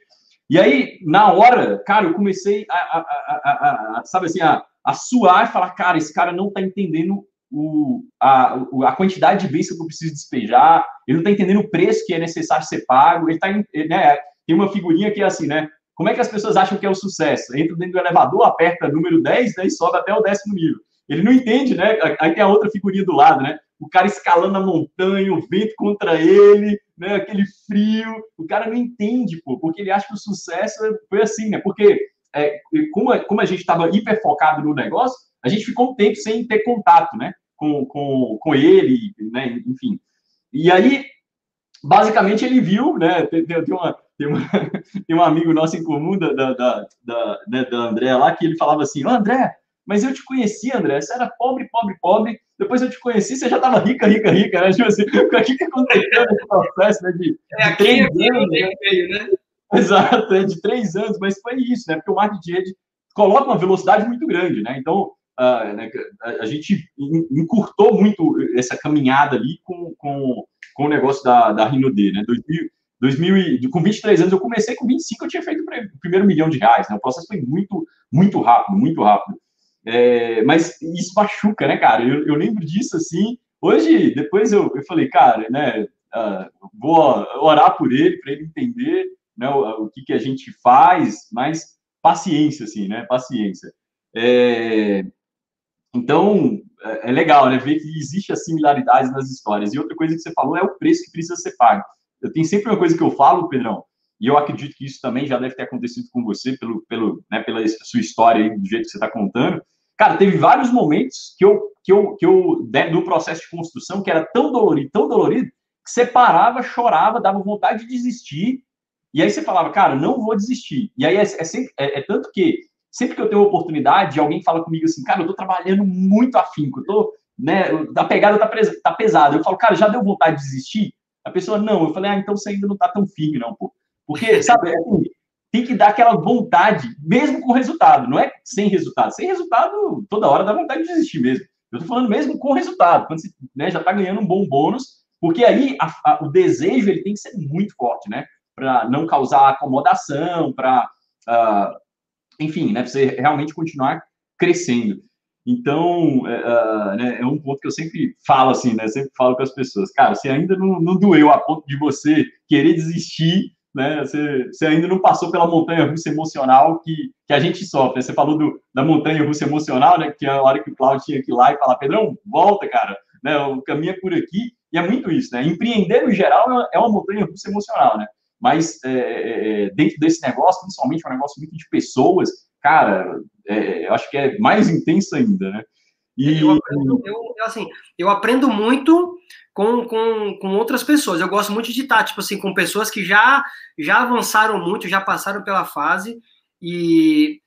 e aí, na hora, cara, eu comecei a, a, a, a sabe assim, a, a suar e falar, cara, esse cara não tá entendendo o, a, a quantidade de bênção que eu preciso despejar, ele não tá entendendo o preço que é necessário ser pago, ele tá, né, tem uma figurinha que é assim, né, como é que as pessoas acham que é o sucesso? Entra dentro do elevador, aperta número 10, né, e sobe até o décimo nível. Ele não entende, né? Aí tem a outra figurinha do lado, né? O cara escalando a montanha, o vento contra ele, né? Aquele frio. O cara não entende, pô, porque ele acha que o sucesso foi assim, né? Porque é, como, a, como a gente estava hiper focado no negócio, a gente ficou um tempo sem ter contato, né? Com, com, com ele, né? Enfim. E aí, basicamente, ele viu, né? Tem, tem, uma, tem, uma, *laughs* tem um amigo nosso em comum da, da, da, da, da André lá, que ele falava assim: André, mas eu te conheci, André, você era pobre, pobre, pobre, depois eu te conheci, você já estava rica, rica, rica, né? Tipo assim, *laughs* o que, que aconteceu nesse processo, né? De, é, de três aqui, anos, né? Meio, né? Exato, é de três anos, mas foi isso, né? Porque o marketing de rede coloca uma velocidade muito grande, né? Então, né, a gente encurtou muito essa caminhada ali com, com, com o negócio da, da D, né? 2000, 2000 com 23 anos, eu comecei com 25, eu tinha feito o primeiro milhão de reais, né? O processo foi muito, muito rápido, muito rápido. É, mas isso machuca, né, cara? Eu, eu, lembro disso assim. Hoje, depois eu, eu falei, cara, né? Uh, vou orar por ele, para ele entender né, o, o, que, que a gente faz, mas paciência, assim, né? Paciência. É, então, é, é legal, né? Ver que existe as similaridades nas histórias. E outra coisa que você falou é o preço que precisa ser pago. Eu tenho sempre uma coisa que eu falo, Pedrão, e eu acredito que isso também já deve ter acontecido com você, pelo, pelo, né, pela sua história aí, do jeito que você está contando, Cara, teve vários momentos que eu, que eu, que eu, no processo de construção, que era tão dolorido, tão dolorido, que você parava, chorava, dava vontade de desistir, e aí você falava, cara, não vou desistir. E aí é, é, sempre, é, é tanto que, sempre que eu tenho oportunidade, alguém fala comigo assim, cara, eu tô trabalhando muito afinco, eu tô, né, a pegada tá, tá pesada. Eu falo, cara, já deu vontade de desistir? A pessoa, não. Eu falei, ah, então você ainda não tá tão firme, não, pô. Porque, sabe, é assim, tem que dar aquela vontade, mesmo com resultado, não é sem resultado. Sem resultado, toda hora dá vontade de desistir mesmo. Eu estou falando mesmo com resultado, quando você né, já está ganhando um bom bônus, porque aí a, a, o desejo ele tem que ser muito forte, né? Para não causar acomodação, para, uh, enfim, né? Pra você realmente continuar crescendo. Então, uh, né, é um ponto que eu sempre falo assim, né? Sempre falo com as pessoas, cara, se ainda não, não doeu a ponto de você querer desistir, né? Você, você ainda não passou pela montanha russa emocional que, que a gente sofre. Você falou do, da montanha russa emocional, né? Que é a hora que o Claudio tinha que ir lá e falar, Pedrão, volta, cara, né? É por aqui. E é muito isso, né? Empreender, no geral, é uma montanha russa emocional, né? Mas é, é, é, dentro desse negócio, principalmente um negócio muito de pessoas, cara, é, acho que é mais intenso ainda, né? E... Eu, aprendo, eu, assim, eu aprendo muito com, com, com outras pessoas. Eu gosto muito de estar, tipo assim, com pessoas que já, já avançaram muito, já passaram pela fase, e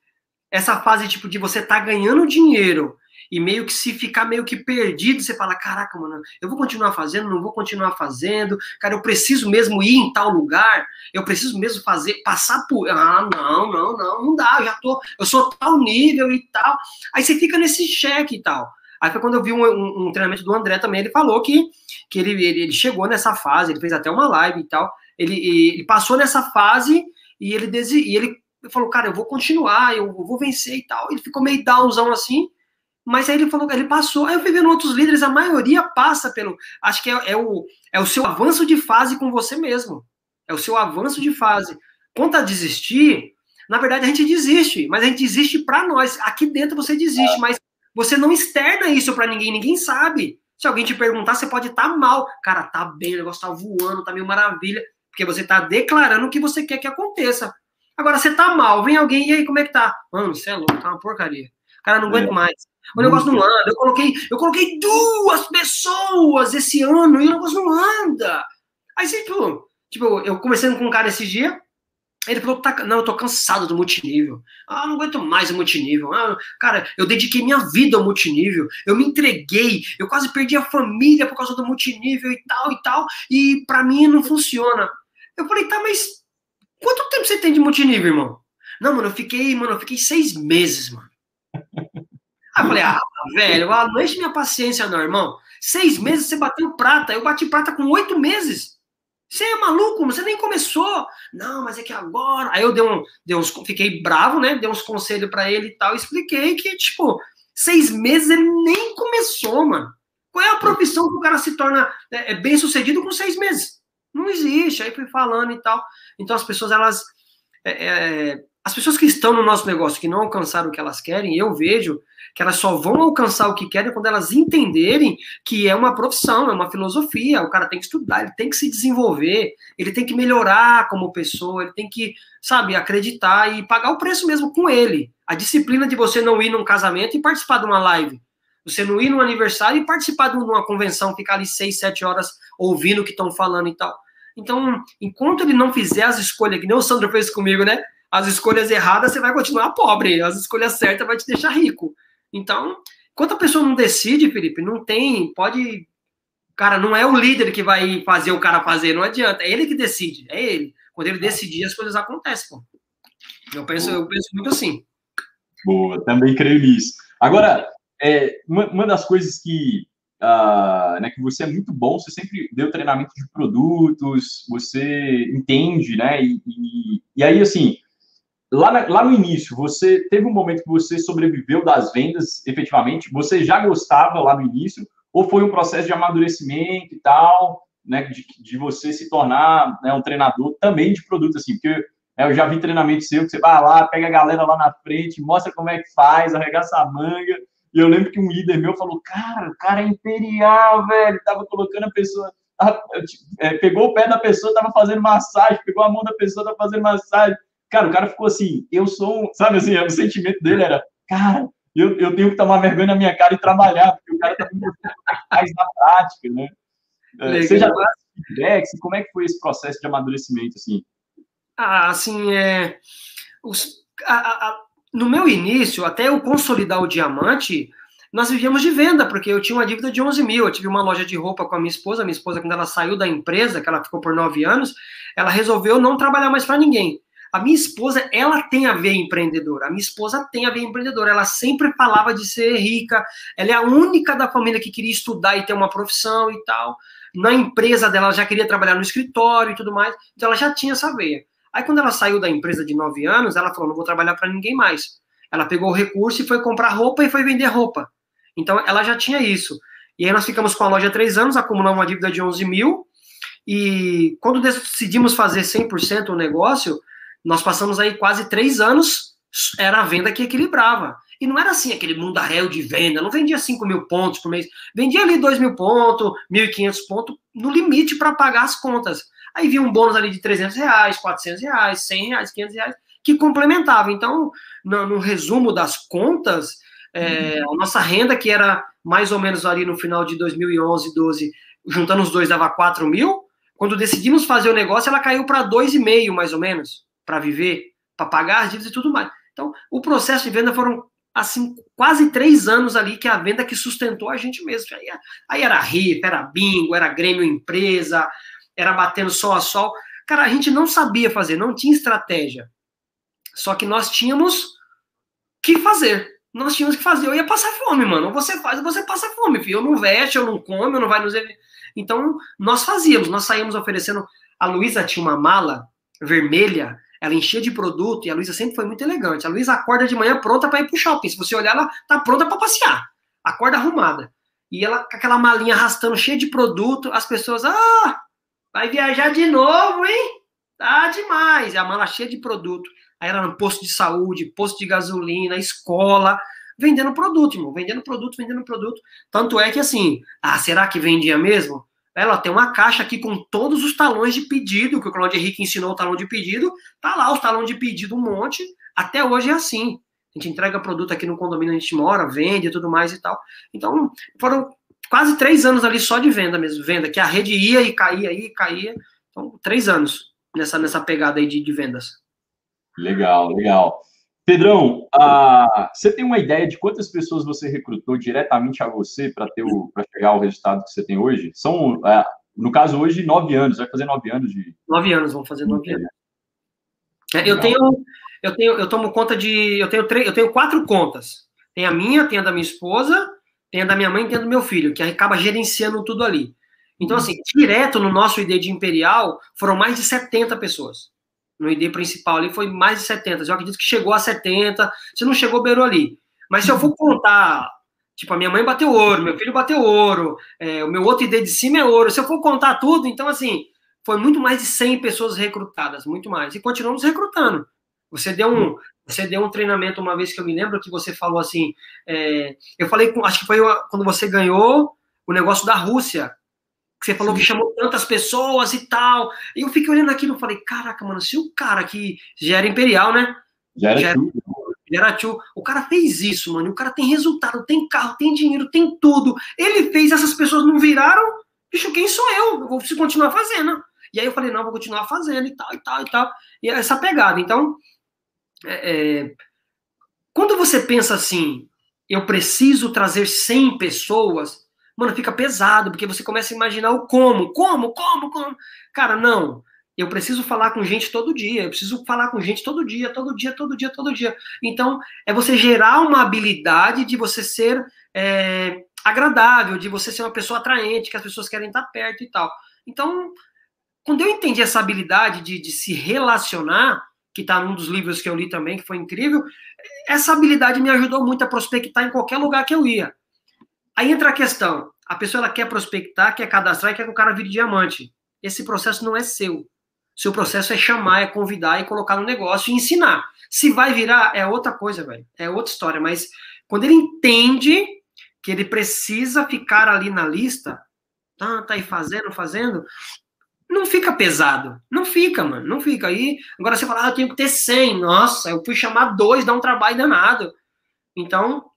essa fase, tipo, de você estar tá ganhando dinheiro e meio que se ficar meio que perdido, você fala, caraca, mano, eu vou continuar fazendo, não vou continuar fazendo, cara, eu preciso mesmo ir em tal lugar, eu preciso mesmo fazer, passar por, ah, não, não, não, não dá, eu já tô, eu sou tal nível e tal, aí você fica nesse cheque e tal. Aí foi quando eu vi um, um, um treinamento do André também, ele falou que, que ele, ele, ele, chegou nessa fase, ele fez até uma live e tal, ele, ele passou nessa fase e ele, e ele falou, cara, eu vou continuar, eu vou vencer e tal, ele ficou meio downzão assim, mas aí ele falou que ele passou. Aí eu fui vendo outros líderes, a maioria passa pelo. Acho que é, é, o, é o seu avanço de fase com você mesmo. É o seu avanço de fase. Quanto a desistir, na verdade a gente desiste, mas a gente desiste para nós. Aqui dentro você desiste, é. mas você não externa isso para ninguém, ninguém sabe. Se alguém te perguntar, você pode estar tá mal. Cara, tá bem, o negócio tá voando, tá meio maravilha, porque você tá declarando o que você quer que aconteça. Agora você tá mal, vem alguém e aí como é que tá? Mano, você é louco, tá uma porcaria. Cara, não aguento é. mais. O negócio não anda. Eu coloquei, eu coloquei duas pessoas esse ano e o negócio não anda. Aí, tipo, tipo eu conversando com um cara esse dia, ele falou, tá, não, eu tô cansado do multinível. Ah, não aguento mais o multinível. Ah, cara, eu dediquei minha vida ao multinível. Eu me entreguei. Eu quase perdi a família por causa do multinível e tal e tal. E para mim não funciona. Eu falei, tá, mas quanto tempo você tem de multinível, irmão? Não, mano, eu fiquei, mano, eu fiquei seis meses, mano. Falei, ah, velho, ah, não enche minha paciência, não, irmão. Seis meses você bateu prata, eu bati prata com oito meses. Você é maluco, você nem começou. Não, mas é que agora. Aí eu dei, um, dei uns, fiquei bravo, né? Dei uns conselhos para ele e tal. Expliquei que, tipo, seis meses ele nem começou, mano. Qual é a profissão que o cara se torna é, é bem sucedido com seis meses? Não existe. Aí fui falando e tal. Então as pessoas, elas. É, é, as pessoas que estão no nosso negócio, que não alcançaram o que elas querem, eu vejo que elas só vão alcançar o que querem quando elas entenderem que é uma profissão, é uma filosofia, o cara tem que estudar, ele tem que se desenvolver, ele tem que melhorar como pessoa, ele tem que, sabe, acreditar e pagar o preço mesmo com ele. A disciplina de você não ir num casamento e participar de uma live. Você não ir num aniversário e participar de uma convenção, ficar ali seis, sete horas ouvindo o que estão falando e tal. Então, enquanto ele não fizer as escolhas, que nem o Sandro fez comigo, né? As escolhas erradas, você vai continuar pobre. As escolhas certas vai te deixar rico. Então, enquanto a pessoa não decide, Felipe, não tem, pode. Cara, não é o líder que vai fazer o cara fazer, não adianta. É ele que decide, é ele. Quando ele decidir, as coisas acontecem, pô. Eu penso, eu penso muito assim. Boa, também creio nisso. Agora, é, uma, uma das coisas que, uh, né, que você é muito bom, você sempre deu treinamento de produtos, você entende, né? E, e, e aí, assim, lá, na, lá no início, você teve um momento que você sobreviveu das vendas, efetivamente? Você já gostava lá no início? Ou foi um processo de amadurecimento e tal, né, de, de você se tornar né, um treinador também de produto, assim? Porque né, eu já vi treinamento seu que você vai lá, pega a galera lá na frente, mostra como é que faz, arregaça a manga. E eu lembro que um líder meu falou: Cara, o cara é imperial, velho. Tava colocando a pessoa. é, pegou o pé da pessoa, tava fazendo massagem, pegou a mão da pessoa, tava fazendo massagem. Cara, o cara ficou assim, eu sou um, sabe assim, o sentimento dele era, cara, eu, eu tenho que tomar vergonha na minha cara e trabalhar, porque o cara tá mais na prática, né? É, Legal. Você já feedbacks? Como é que foi esse processo de amadurecimento, assim? Ah, assim, é... Os, a, a, no meu início, até eu consolidar o diamante, nós vivíamos de venda, porque eu tinha uma dívida de 11 mil. Eu tive uma loja de roupa com a minha esposa. Minha esposa, quando ela saiu da empresa, que ela ficou por nove anos, ela resolveu não trabalhar mais para ninguém. A minha esposa, ela tem a ver empreendedora. A minha esposa tem a ver empreendedora. Ela sempre falava de ser rica. Ela é a única da família que queria estudar e ter uma profissão e tal. Na empresa dela, ela já queria trabalhar no escritório e tudo mais. Então, ela já tinha essa veia. Aí, quando ela saiu da empresa de nove anos, ela falou: não vou trabalhar para ninguém mais. Ela pegou o recurso e foi comprar roupa e foi vender roupa. Então, ela já tinha isso. E aí, nós ficamos com a loja três anos, acumulamos uma dívida de 11 mil. E quando decidimos fazer 100% o negócio, nós passamos aí quase três anos, era a venda que equilibrava. E não era assim aquele mundaréu de venda, não vendia 5 mil pontos por mês, vendia ali 2 mil pontos, 1.500 pontos, no limite para pagar as contas. Aí vinha um bônus ali de 300 reais, 400 reais, 100 reais, 500 reais, que complementava. Então, no, no resumo das contas, É, a nossa renda, que era mais ou menos ali no final de 2011, 12, juntando os dois dava 4 mil. Quando decidimos fazer o negócio, ela caiu para 2,5 mais ou menos, para viver, para pagar as dívidas e tudo mais. Então, o processo de venda foram assim, quase três anos ali que a venda que sustentou a gente mesmo. Aí, aí era RIF, era bingo, era Grêmio Empresa, era batendo sol a sol. Cara, a gente não sabia fazer, não tinha estratégia. Só que nós tínhamos que fazer. Nós tínhamos que fazer. Eu ia passar fome, mano. Você faz, você passa fome, filho. Eu não veste, eu não como, eu não vai nos Então, nós fazíamos, nós saímos oferecendo. A Luísa tinha uma mala vermelha ela enchia de produto e a Luísa sempre foi muito elegante. A Luísa acorda de manhã pronta para ir pro shopping. Se você olhar, ela tá pronta para passear. Acorda arrumada. E ela com aquela malinha arrastando cheia de produto, as pessoas, ah, vai viajar de novo, hein? Tá demais. E a mala cheia de produto. Aí ela no posto de saúde, posto de gasolina, escola, vendendo produto, irmão, vendendo produto, vendendo produto. Tanto é que assim, ah, será que vendia mesmo? Ela tem uma caixa aqui com todos os talões de pedido, que o Claudio Henrique ensinou o talão de pedido. Tá lá os talões de pedido, um monte. Até hoje é assim. A gente entrega produto aqui no condomínio onde a gente mora, vende e tudo mais e tal. Então, foram quase três anos ali só de venda mesmo. Venda, que a rede ia e caía, ia e caía. Então, três anos nessa, nessa pegada aí de, de vendas. Legal, legal. Pedrão, você tem uma ideia de quantas pessoas você recrutou diretamente a você para ter para chegar ao resultado que você tem hoje? São, uh, no caso hoje, nove anos. Vai fazer nove anos de. Nove anos, vamos fazer nove anos. É, eu tenho, eu tenho, eu tomo conta de, eu tenho três, eu tenho quatro contas. Tem a minha, tem a da minha esposa, tem a da minha mãe, e tem a do meu filho, que acaba gerenciando tudo ali. Então, assim, direto no nosso ID de Imperial, foram mais de 70 pessoas no ID principal ali foi mais de 70. Eu acredito que chegou a 70. Se não chegou, beirou ali. Mas se eu for contar, tipo, a minha mãe bateu ouro, meu filho bateu ouro, é, o meu outro ID de cima é ouro. Se eu for contar tudo, então, assim, foi muito mais de 100 pessoas recrutadas, muito mais. E continuamos recrutando. Você deu um, você deu um treinamento uma vez que eu me lembro que você falou assim, é, eu falei, acho que foi quando você ganhou o negócio da Rússia, que você falou Sim. que chamou tantas pessoas e tal. E eu fiquei olhando aquilo e falei, caraca, mano, se o cara que já era imperial, né? Já era, já era, já era tio. O cara fez isso, mano. O cara tem resultado, tem carro, tem dinheiro, tem tudo. Ele fez, essas pessoas não viraram. Bicho, quem sou eu? Eu vou continuar fazendo. E aí eu falei, não, vou continuar fazendo e tal, e tal, e tal. E essa pegada. Então, é, é, quando você pensa assim, eu preciso trazer 100 pessoas, mano, fica pesado, porque você começa a imaginar o como, como, como, como. Cara, não. Eu preciso falar com gente todo dia, eu preciso falar com gente todo dia, todo dia, todo dia, todo dia. Então, é você gerar uma habilidade de você ser é, agradável, de você ser uma pessoa atraente, que as pessoas querem estar perto e tal. Então, quando eu entendi essa habilidade de, de se relacionar, que está num dos livros que eu li também, que foi incrível, essa habilidade me ajudou muito a prospectar em qualquer lugar que eu ia. Aí entra a questão: a pessoa ela quer prospectar, quer cadastrar e quer que o cara vire diamante. Esse processo não é seu. Seu processo é chamar, é convidar e colocar no negócio e ensinar. Se vai virar, é outra coisa, velho. É outra história. Mas quando ele entende que ele precisa ficar ali na lista, tá, tá aí fazendo, fazendo, não fica pesado. Não fica, mano. Não fica. Aí, agora você fala, ah, eu tenho que ter 100. Nossa, eu fui chamar dois, dá um trabalho danado. Então,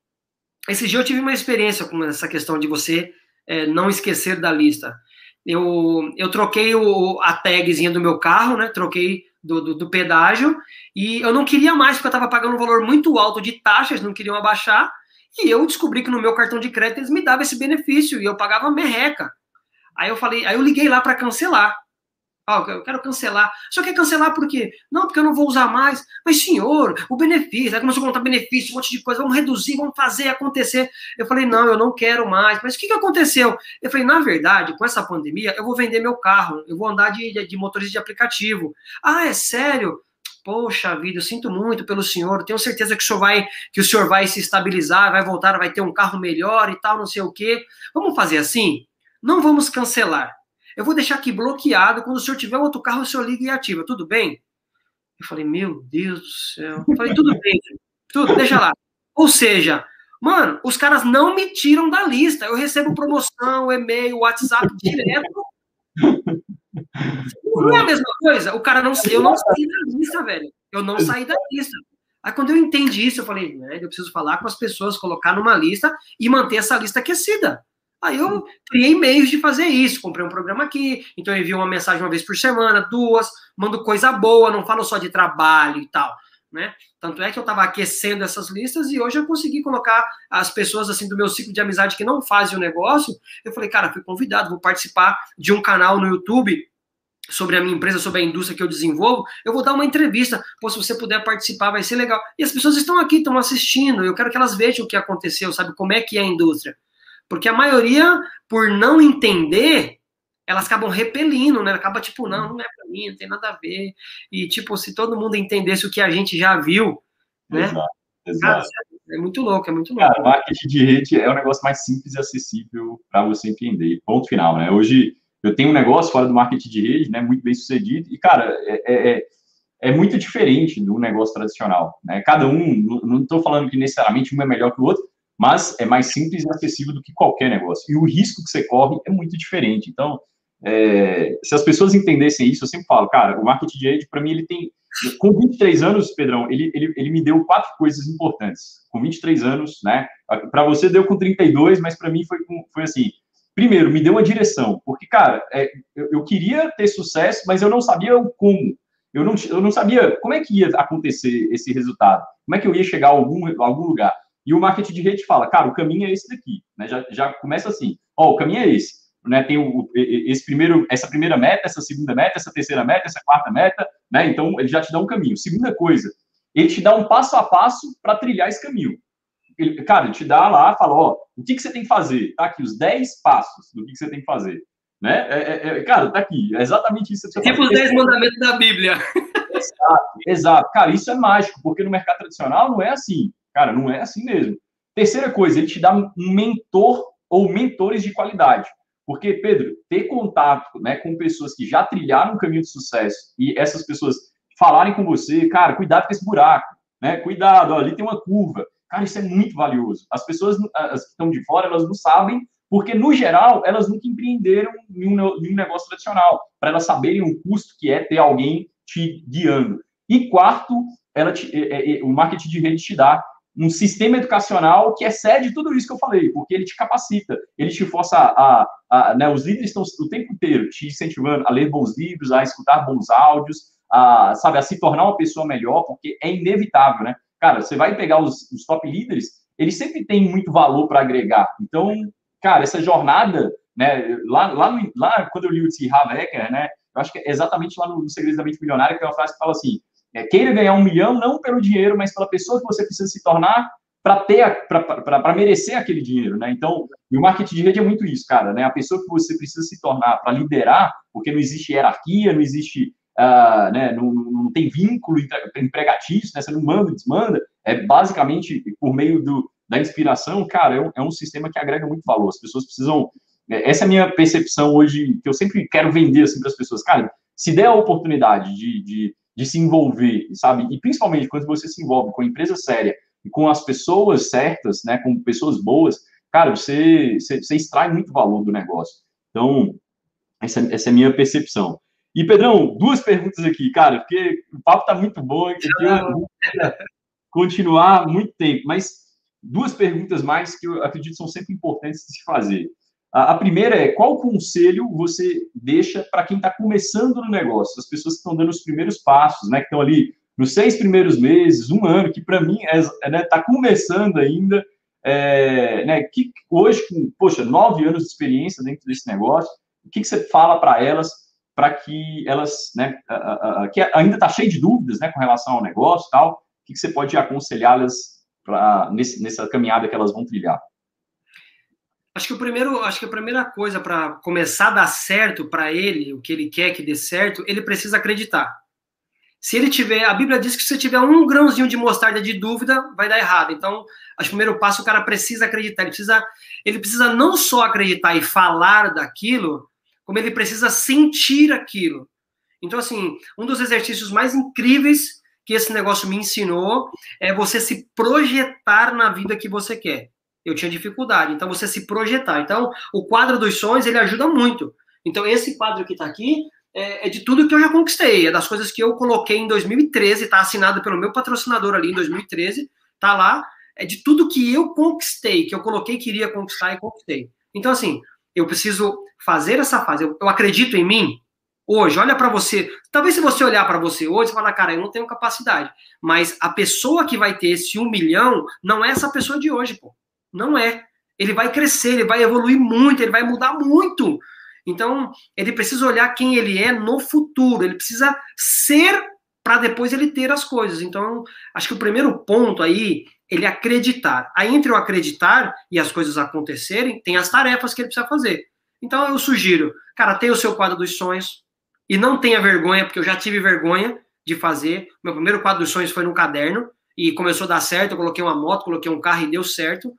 esse dia eu tive uma experiência com essa questão de você é, não esquecer da lista. Eu, eu troquei o, a tagzinha do meu carro, né? Troquei do, do, do pedágio e eu não queria mais porque eu estava pagando um valor muito alto de taxas, não queriam abaixar. E eu descobri que no meu cartão de crédito eles me davam esse benefício e eu pagava merreca. Aí eu falei, aí eu liguei lá para cancelar. Ah, eu quero cancelar. Só quer cancelar por quê? Não, porque eu não vou usar mais. Mas, senhor, o benefício. Aí começou a contar benefício, um monte de coisa. Vamos reduzir, vamos fazer acontecer. Eu falei, não, eu não quero mais. Mas o que, que aconteceu? Eu falei, na verdade, com essa pandemia, eu vou vender meu carro. Eu vou andar de, de, de motorista de aplicativo. Ah, é sério? Poxa vida, eu sinto muito pelo senhor. Tenho certeza que o senhor vai, que o senhor vai se estabilizar, vai voltar, vai ter um carro melhor e tal, não sei o quê. Vamos fazer assim? Não vamos cancelar eu vou deixar aqui bloqueado. Quando o senhor tiver outro carro, o senhor liga e ativa. Tudo bem? Eu falei, meu Deus do céu. Eu falei, tudo bem, tudo, deixa lá. Ou seja, mano, os caras não me tiram da lista. Eu recebo promoção, e-mail, WhatsApp direto. Não é a mesma coisa? O cara não eu não saí da lista, velho. Eu não saí da lista. Aí quando eu entendi isso, eu falei, né, eu preciso falar com as pessoas, colocar numa lista e manter essa lista aquecida. Aí eu criei meios de fazer isso, comprei um programa aqui, então eu envio uma mensagem uma vez por semana, duas, mando coisa boa, não falo só de trabalho e tal, né? Tanto é que eu estava aquecendo essas listas e hoje eu consegui colocar as pessoas assim do meu ciclo de amizade que não fazem o negócio. Eu falei, cara, fui convidado, vou participar de um canal no YouTube sobre a minha empresa, sobre a indústria que eu desenvolvo, eu vou dar uma entrevista. Pô, se você puder participar, vai ser legal. E as pessoas estão aqui, estão assistindo. Eu quero que elas vejam o que aconteceu, sabe? Como é que é a indústria. Porque a maioria, por não entender, elas acabam repelindo, né? Acaba tipo, não, não é para mim, não tem nada a ver. E tipo, se todo mundo entendesse o que a gente já viu, né? Exato, exato. Cara, é muito louco, é muito louco. Cara, marketing de rede é o negócio mais simples e acessível para você entender. Ponto final, né? Hoje eu tenho um negócio fora do marketing de rede, né, muito bem sucedido, e, cara, é, é, é, é muito diferente do negócio tradicional, né? Cada um, não estou falando que necessariamente um é melhor que o outro, mas é mais simples e acessível do que qualquer negócio. E o risco que você corre é muito diferente. Então, é, se as pessoas entendessem isso, eu sempre falo, cara, o marketing de para mim, ele tem. Com 23 anos, Pedrão, ele, ele, ele me deu quatro coisas importantes. Com 23 anos, né? Para você deu com 32, mas para mim foi, foi assim: primeiro, me deu uma direção, porque, cara, é, eu, eu, queria ter sucesso, mas eu não sabia o como. Eu não, eu não sabia como é que ia acontecer esse resultado, como é que eu ia chegar a algum, a algum lugar. E o marketing de rede fala, cara, o caminho é esse daqui, né? Já, já começa assim, ó, o caminho é esse, né? Tem o, esse primeiro, essa primeira meta, essa segunda meta, essa terceira meta, essa quarta meta, né? Então ele já te dá um caminho. Segunda coisa, ele te dá um passo a passo para trilhar esse caminho ele, cara, ele te dá lá, fala, ó, o que, que você tem que fazer? Tá aqui os 10 passos do que, que você tem que fazer. Né? É, é, é cara, tá aqui, é exatamente isso. Que tipo os 10 mandamentos da Bíblia. Exato, exato. Cara, isso é mágico, porque no mercado tradicional não é assim. Cara, não é assim mesmo. Terceira coisa, ele te dá um mentor ou mentores de qualidade. Porque, Pedro, ter contato né, com pessoas que já trilharam um caminho de sucesso e essas pessoas falarem com você, cara, cuidado com esse buraco, né? Cuidado, ó, ali tem uma curva. Cara, isso é muito valioso. As pessoas as que estão de fora, elas não sabem, porque, no geral, elas nunca empreenderam em um, negócio tradicional, para elas saberem o custo que é ter alguém te guiando. E quarto, ela te, é, é, o marketing de rede te dá um sistema educacional que excede tudo isso que eu falei, porque ele te capacita, ele te força a, a, a né, os líderes estão o tempo inteiro te incentivando a ler bons livros, a escutar bons áudios, a, sabe, a se tornar uma pessoa melhor, porque é inevitável, né? Cara, você vai pegar os, os top líderes, eles sempre têm muito valor para agregar. Então, cara, essa jornada, né, lá, lá, no, lá quando eu li o T. Havecker, né, eu acho que é exatamente lá no, Segredos da Mente Milionária, que tem uma frase que fala assim, é, queira ganhar um milhão não pelo dinheiro, mas pela pessoa que você precisa se tornar para ter, para merecer aquele dinheiro, né? Então, e o marketing de rede é muito isso, cara, né? A pessoa que você precisa se tornar para liderar, porque não existe hierarquia, não existe uh, né, não, não, tem vínculo empregatício, né, você não manda, desmanda, é basicamente por meio do, da inspiração, cara, é um, é um sistema que agrega muito valor. As pessoas precisam. É, essa é a minha percepção hoje, que eu sempre quero vender assim, para as pessoas. Cara, se der a oportunidade de, de, de se envolver, sabe? E principalmente quando você se envolve com a empresa séria e com as pessoas certas, né, com pessoas boas, cara, você, você, você extrai muito valor do negócio. Então, essa, essa é a minha percepção. E, Pedrão, duas perguntas aqui, cara, porque o papo tá muito bom, eu queria *laughs* continuar muito tempo, mas duas perguntas mais que eu acredito são sempre importantes de se fazer. A, a primeira é, qual conselho você deixa para quem está começando no negócio, as pessoas que estão dando os primeiros passos, né, que estão ali nos seis primeiros meses, um ano, que para mim está é, né, tá começando ainda, é, né, que hoje, com, poxa, nove anos de experiência dentro desse negócio, o que, que você fala para elas para que elas, né, que ainda está cheio de dúvidas, né, com relação ao negócio e tal, o que, você pode aconselhá-las nessa caminhada que elas vão trilhar? Acho que o primeiro, acho que a primeira coisa para começar a dar certo para ele, o que ele quer que dê certo, ele precisa acreditar. Se ele tiver, a Bíblia diz que se tiver um grãozinho de mostarda de dúvida, vai dar errado. Então, acho que o primeiro passo o cara precisa acreditar. Ele precisa, ele precisa não só acreditar e falar daquilo, como ele precisa sentir aquilo. Então, assim, um dos exercícios mais incríveis que esse negócio me ensinou é você se projetar na vida que você quer. Eu tinha dificuldade, então você se projetar. Então, o quadro dos sonhos, ele ajuda muito. Então, esse quadro que está aqui é, é, de tudo que eu já conquistei, é das coisas que eu coloquei em 2013, tá assinado pelo meu patrocinador ali em 2013, tá lá, é de tudo que eu conquistei, que eu coloquei que iria conquistar e conquistei. Então, assim, eu preciso fazer essa fase. Eu, eu acredito em mim hoje. Olha para você. Talvez se você olhar para você hoje, você falar, cara, eu não tenho capacidade. Mas a pessoa que vai ter esse um milhão não é essa pessoa de hoje, pô. Não é. Ele vai crescer, ele vai evoluir muito, ele vai mudar muito. Então, ele precisa olhar quem ele é no futuro. Ele precisa ser para depois ele ter as coisas. Então, acho que o primeiro ponto aí ele acreditar. Aí, entre o acreditar e as coisas acontecerem, tem as tarefas que ele precisa fazer. Então, eu sugiro, cara, tenha o seu quadro dos sonhos e não tenha vergonha, porque eu já tive vergonha de fazer. Meu primeiro quadro dos sonhos foi no caderno e começou a dar certo. Eu coloquei uma moto, coloquei um carro e deu certo.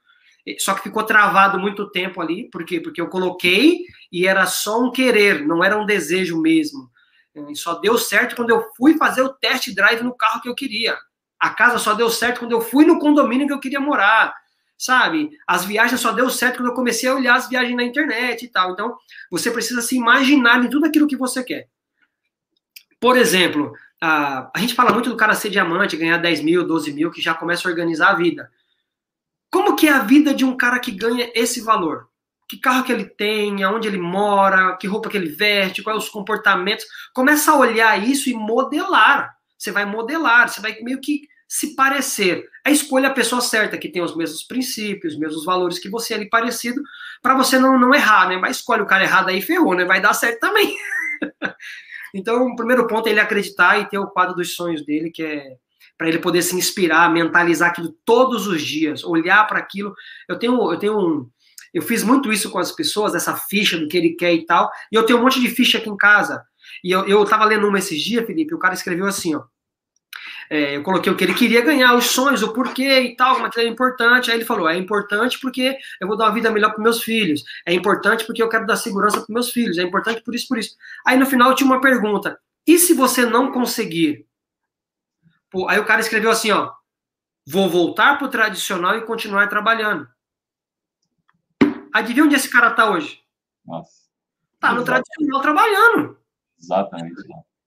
Só que ficou travado muito tempo ali, por quê? Porque eu coloquei e era só um querer, não era um desejo mesmo. E só deu certo quando eu fui fazer o test drive no carro que eu queria. A casa só deu certo quando eu fui no condomínio que eu queria morar, sabe? As viagens só deu certo quando eu comecei a olhar as viagens na internet e tal. Então, você precisa se imaginar em tudo aquilo que você quer. Por exemplo, a, a gente fala muito do cara ser diamante, ganhar 10 mil, 12 mil, que já começa a organizar a vida. Como que é a vida de um cara que ganha esse valor? Que carro que ele tem, aonde ele mora, que roupa que ele veste, quais os comportamentos. Começa a olhar isso e modelar. Você vai modelar, você vai meio que se parecer. A escolha a pessoa certa, que tem os mesmos princípios, os mesmos valores que você ali parecido, para você não, não errar, né? Mas escolhe o cara errado aí, ferrou, né? Vai dar certo também. *laughs* então, o primeiro ponto é ele acreditar e ter o quadro dos sonhos dele, que é para ele poder se inspirar, mentalizar aquilo todos os dias, olhar para aquilo. Eu tenho, eu tenho um, eu fiz muito isso com as pessoas, essa ficha do que ele quer e tal, e eu tenho um monte de ficha aqui em casa. E eu, eu tava lendo uma esses dias, Felipe, o cara escreveu assim, ó, é, eu coloquei o que ele queria ganhar, os sonhos, o porquê e tal, como aquilo é importante. Aí ele falou: é importante porque eu vou dar uma vida melhor para meus filhos, é importante porque eu quero dar segurança para meus filhos, é importante por isso, por isso. Aí no final tinha uma pergunta: e se você não conseguir? Pô, aí o cara escreveu assim: ó, vou voltar para o tradicional e continuar trabalhando. Adivinha onde esse cara tá hoje? Nossa. Tá no tradicional trabalhando. Exatamente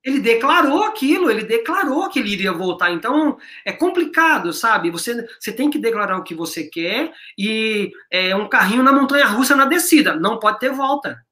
ele declarou aquilo, ele declarou que ele iria voltar. Então, é complicado, sabe? Você, você tem que declarar o que você quer e é um carrinho na montanha russa na descida. Não pode ter volta.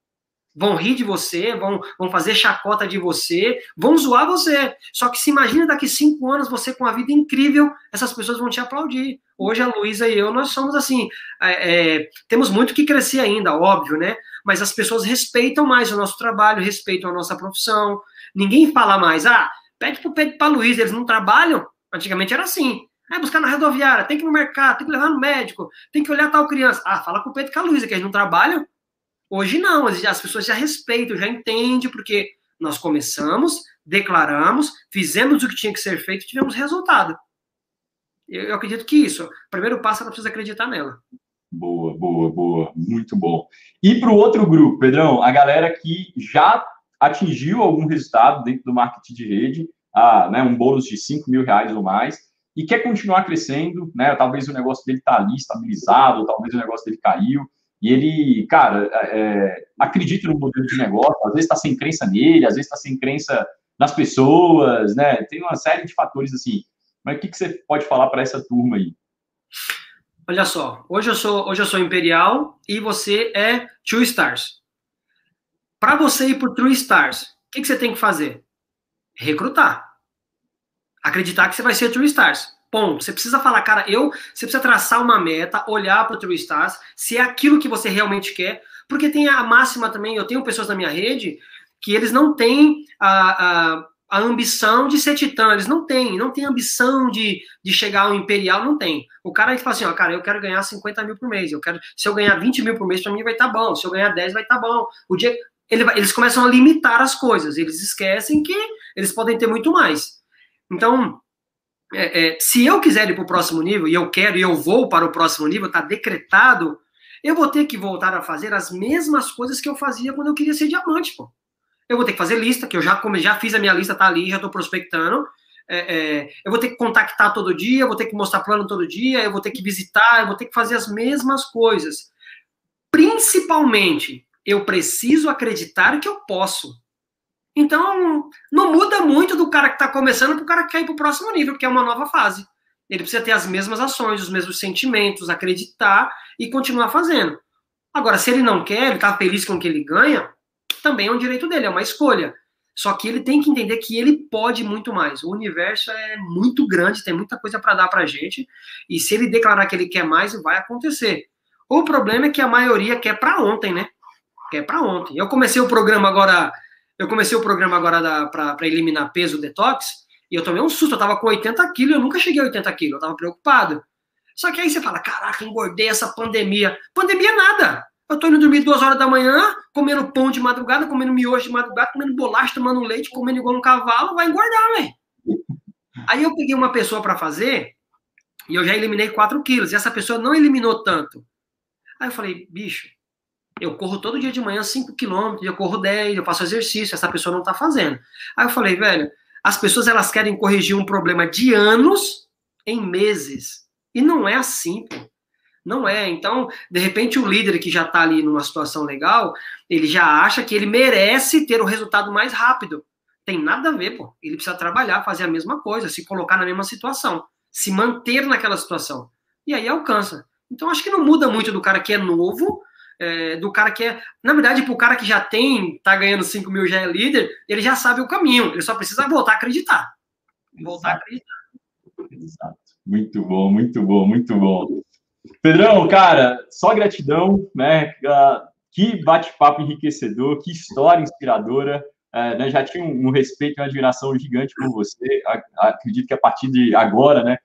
Vão rir de você, vão, vão fazer chacota de você, vão zoar você. Só que se imagina daqui cinco anos você com a vida incrível, essas pessoas vão te aplaudir. Hoje a Luísa e eu, nós somos assim, é, é, temos muito que crescer ainda, óbvio, né? Mas as pessoas respeitam mais o nosso trabalho, respeitam a nossa profissão, Ninguém fala mais, ah, pede pro Pedro pra Luiz, eles não trabalham? Antigamente era assim. É, buscar na rodoviária, tem que ir no mercado, tem que levar no médico, tem que olhar tal criança. Ah, fala com o Pedro e com a Luísa, que eles não trabalham. Hoje não, as pessoas já respeitam, já entendem, porque nós começamos, declaramos, fizemos o que tinha que ser feito e tivemos resultado. Eu, eu acredito que isso, o primeiro passo ela precisa acreditar nela. Boa, boa, boa, muito bom. E para o outro grupo, Pedrão, a galera que já atingiu algum resultado dentro do marketing de rede, né, um bônus de 5 mil reais ou mais, e quer continuar crescendo, né? Talvez o negócio dele está ali estabilizado, talvez o negócio dele caiu, e ele, cara, é, é acredita no modelo de negócio, às vezes está sem crença nele, às vezes está sem crença nas pessoas, né? Tem uma série de fatores assim. Mas o que, que você pode falar para essa turma aí? Olha só, hoje eu sou hoje eu sou Imperial e você é Two Stars. Para você ir para True Stars, o que, que, você tem que fazer? Recrutar. Acreditar que você vai ser True Stars. Ponto. Você precisa falar, cara, eu. Você precisa traçar uma meta, olhar para o True Stars, se é aquilo que você realmente quer. Porque tem a máxima também, eu tenho pessoas na minha rede que eles não têm a, a, a ambição de ser titã, eles não têm, não têm ambição de, de chegar ao imperial, não tem. O cara ele fala assim, ó, cara, eu quero ganhar 50 mil por mês, eu quero, se eu ganhar 20 mil por mês, para mim vai estar tá bom, se eu ganhar 10 vai estar tá bom. O dia, ele, eles começam a limitar as coisas, eles esquecem que eles podem ter muito mais. Então, é, é, se eu quiser ir para o próximo nível, e eu quero, e eu vou para o próximo nível, está decretado, eu vou ter que voltar a fazer as mesmas coisas que eu fazia quando eu queria ser diamante, pô. Eu vou ter que fazer lista, que eu já, já fiz a minha lista, tá ali, já estou prospectando. É, é, eu vou ter que contactar todo dia, eu vou ter que mostrar plano todo dia, eu vou ter que visitar, eu vou ter que fazer as mesmas coisas. Principalmente eu preciso acreditar que eu posso. Então, não muda muito do cara que está começando para o cara que quer ir para o próximo nível, porque é uma nova fase. Ele precisa ter as mesmas ações, os mesmos sentimentos, acreditar e continuar fazendo. Agora, se ele não quer, ele está feliz com o que ele ganha, também é um direito dele, é uma escolha. Só que ele tem que entender que ele pode muito mais. O universo é muito grande, tem muita coisa para dar para gente. E se ele declarar que ele quer mais, vai acontecer. O problema é que a maioria quer para ontem, né? Quer para ontem. Eu comecei o programa agora eu comecei o programa agora para eliminar peso detox e eu tomei um susto. Eu tava com 80 quilos, eu nunca cheguei a 80 quilos, eu tava preocupado. Só que aí você fala: caraca, engordei essa pandemia. Pandemia é nada. Eu tô indo dormir duas horas da manhã, comendo pão de madrugada, comendo miojo de madrugada, comendo bolacha, tomando leite, comendo igual um cavalo, vai engordar, velho. Aí eu peguei uma pessoa para fazer e eu já eliminei 4 quilos. E essa pessoa não eliminou tanto. Aí eu falei, bicho, eu corro todo dia de manhã 5 quilômetros, eu corro 10, eu faço exercício, essa pessoa não está fazendo. Aí eu falei, velho, as pessoas elas querem corrigir um problema de anos em meses. E não é assim, pô. Não é. Então, de repente, o líder que já está ali numa situação legal, ele já acha que ele merece ter o resultado mais rápido. Tem nada a ver, pô. Ele precisa trabalhar, fazer a mesma coisa, se colocar na mesma situação, se manter naquela situação. E aí alcança. Então, acho que não muda muito do cara que é novo é, do cara que é. Na verdade, para o cara que já tem, tá ganhando 5 mil, já é líder, ele já sabe o caminho, ele só precisa voltar a acreditar. Voltar Exato. a acreditar. Exato. Muito bom, muito bom, muito bom. Pedrão, cara, só gratidão, né? Ah, que bate-papo enriquecedor, que história inspiradora. É, né, já tinha um, respeito e uma admiração gigante por você. acredito que a partir de agora, né?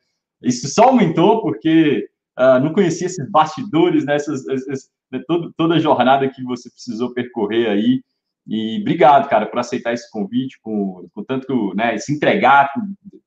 Isso só aumentou porque uh, não conhecia esses bastidores, né? Essas, essas, né, todo, toda a jornada que você precisou percorrer aí. E obrigado, cara, por aceitar esse convite, com, com tanto, né, se entregar, com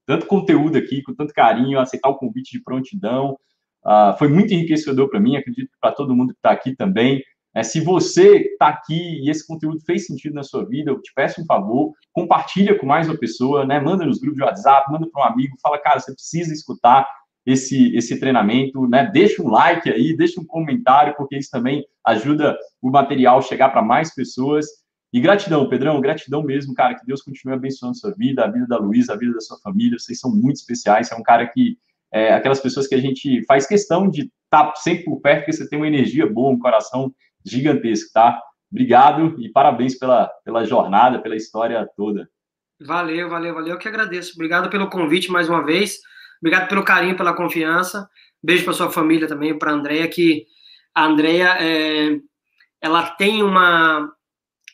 tanto conteúdo aqui, com tanto carinho, aceitar o convite de prontidão. Uh, foi muito enriquecedor para mim, acredito que para todo mundo que está aqui também. É, se você está aqui e esse conteúdo fez sentido na sua vida, eu te peço um favor, compartilha com mais uma pessoa, né? Manda nos grupos de WhatsApp, manda para um amigo, fala, cara, você precisa escutar esse, esse treinamento, né? Deixa um like aí, deixa um comentário, porque isso também ajuda o material a chegar para mais pessoas. E gratidão, Pedrão, gratidão mesmo, cara, que Deus continue abençoando a sua vida, a vida da Luísa, a vida da sua família, vocês são muito especiais, você é um cara que, é, aquelas pessoas que a gente faz questão de estar tá sempre por perto, porque você tem uma energia boa, um coração gigantesco, tá? Obrigado e parabéns pela, pela jornada, pela história toda. Valeu, valeu, valeu, eu que agradeço. Obrigado pelo convite mais uma vez. Obrigado pelo carinho, pela confiança. Beijo para sua família também, para a Andrea, que a Andrea, é, ela tem uma...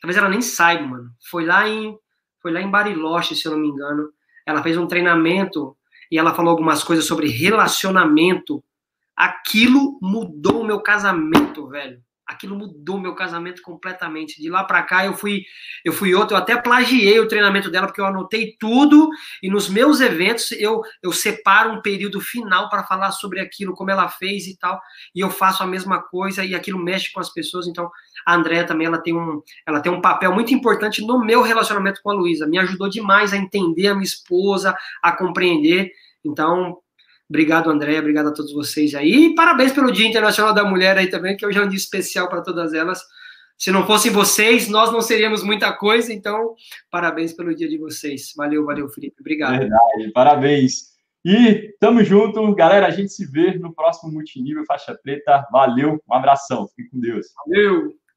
Talvez ela nem saiba, mano. Foi lá em, foi lá em Bariloche, se eu não me engano. Ela fez um treinamento e ela falou algumas coisas sobre relacionamento. Aquilo mudou o meu casamento, velho aquilo mudou meu casamento completamente. De lá para cá eu fui eu fui outro, eu até plagiei o treinamento dela porque eu anotei tudo e nos meus eventos eu eu separo um período final para falar sobre aquilo, como ela fez e tal, e eu faço a mesma coisa e aquilo mexe com as pessoas, então a Andréa também ela tem um ela tem um papel muito importante no meu relacionamento com a Luísa. Me ajudou demais a entender a minha esposa, a compreender. Então, Obrigado, André, obrigado a todos vocês aí. E parabéns pelo Dia Internacional da Mulher aí também, que hoje é um dia especial para todas elas. Se não fossem vocês, nós não seríamos muita coisa, então parabéns pelo dia de vocês. Valeu, valeu, Felipe. Obrigado. Verdade, parabéns. E tamo junto, galera. A gente se vê no próximo Multinível Faixa Preta. Valeu, um abração. Fique com Deus. Valeu.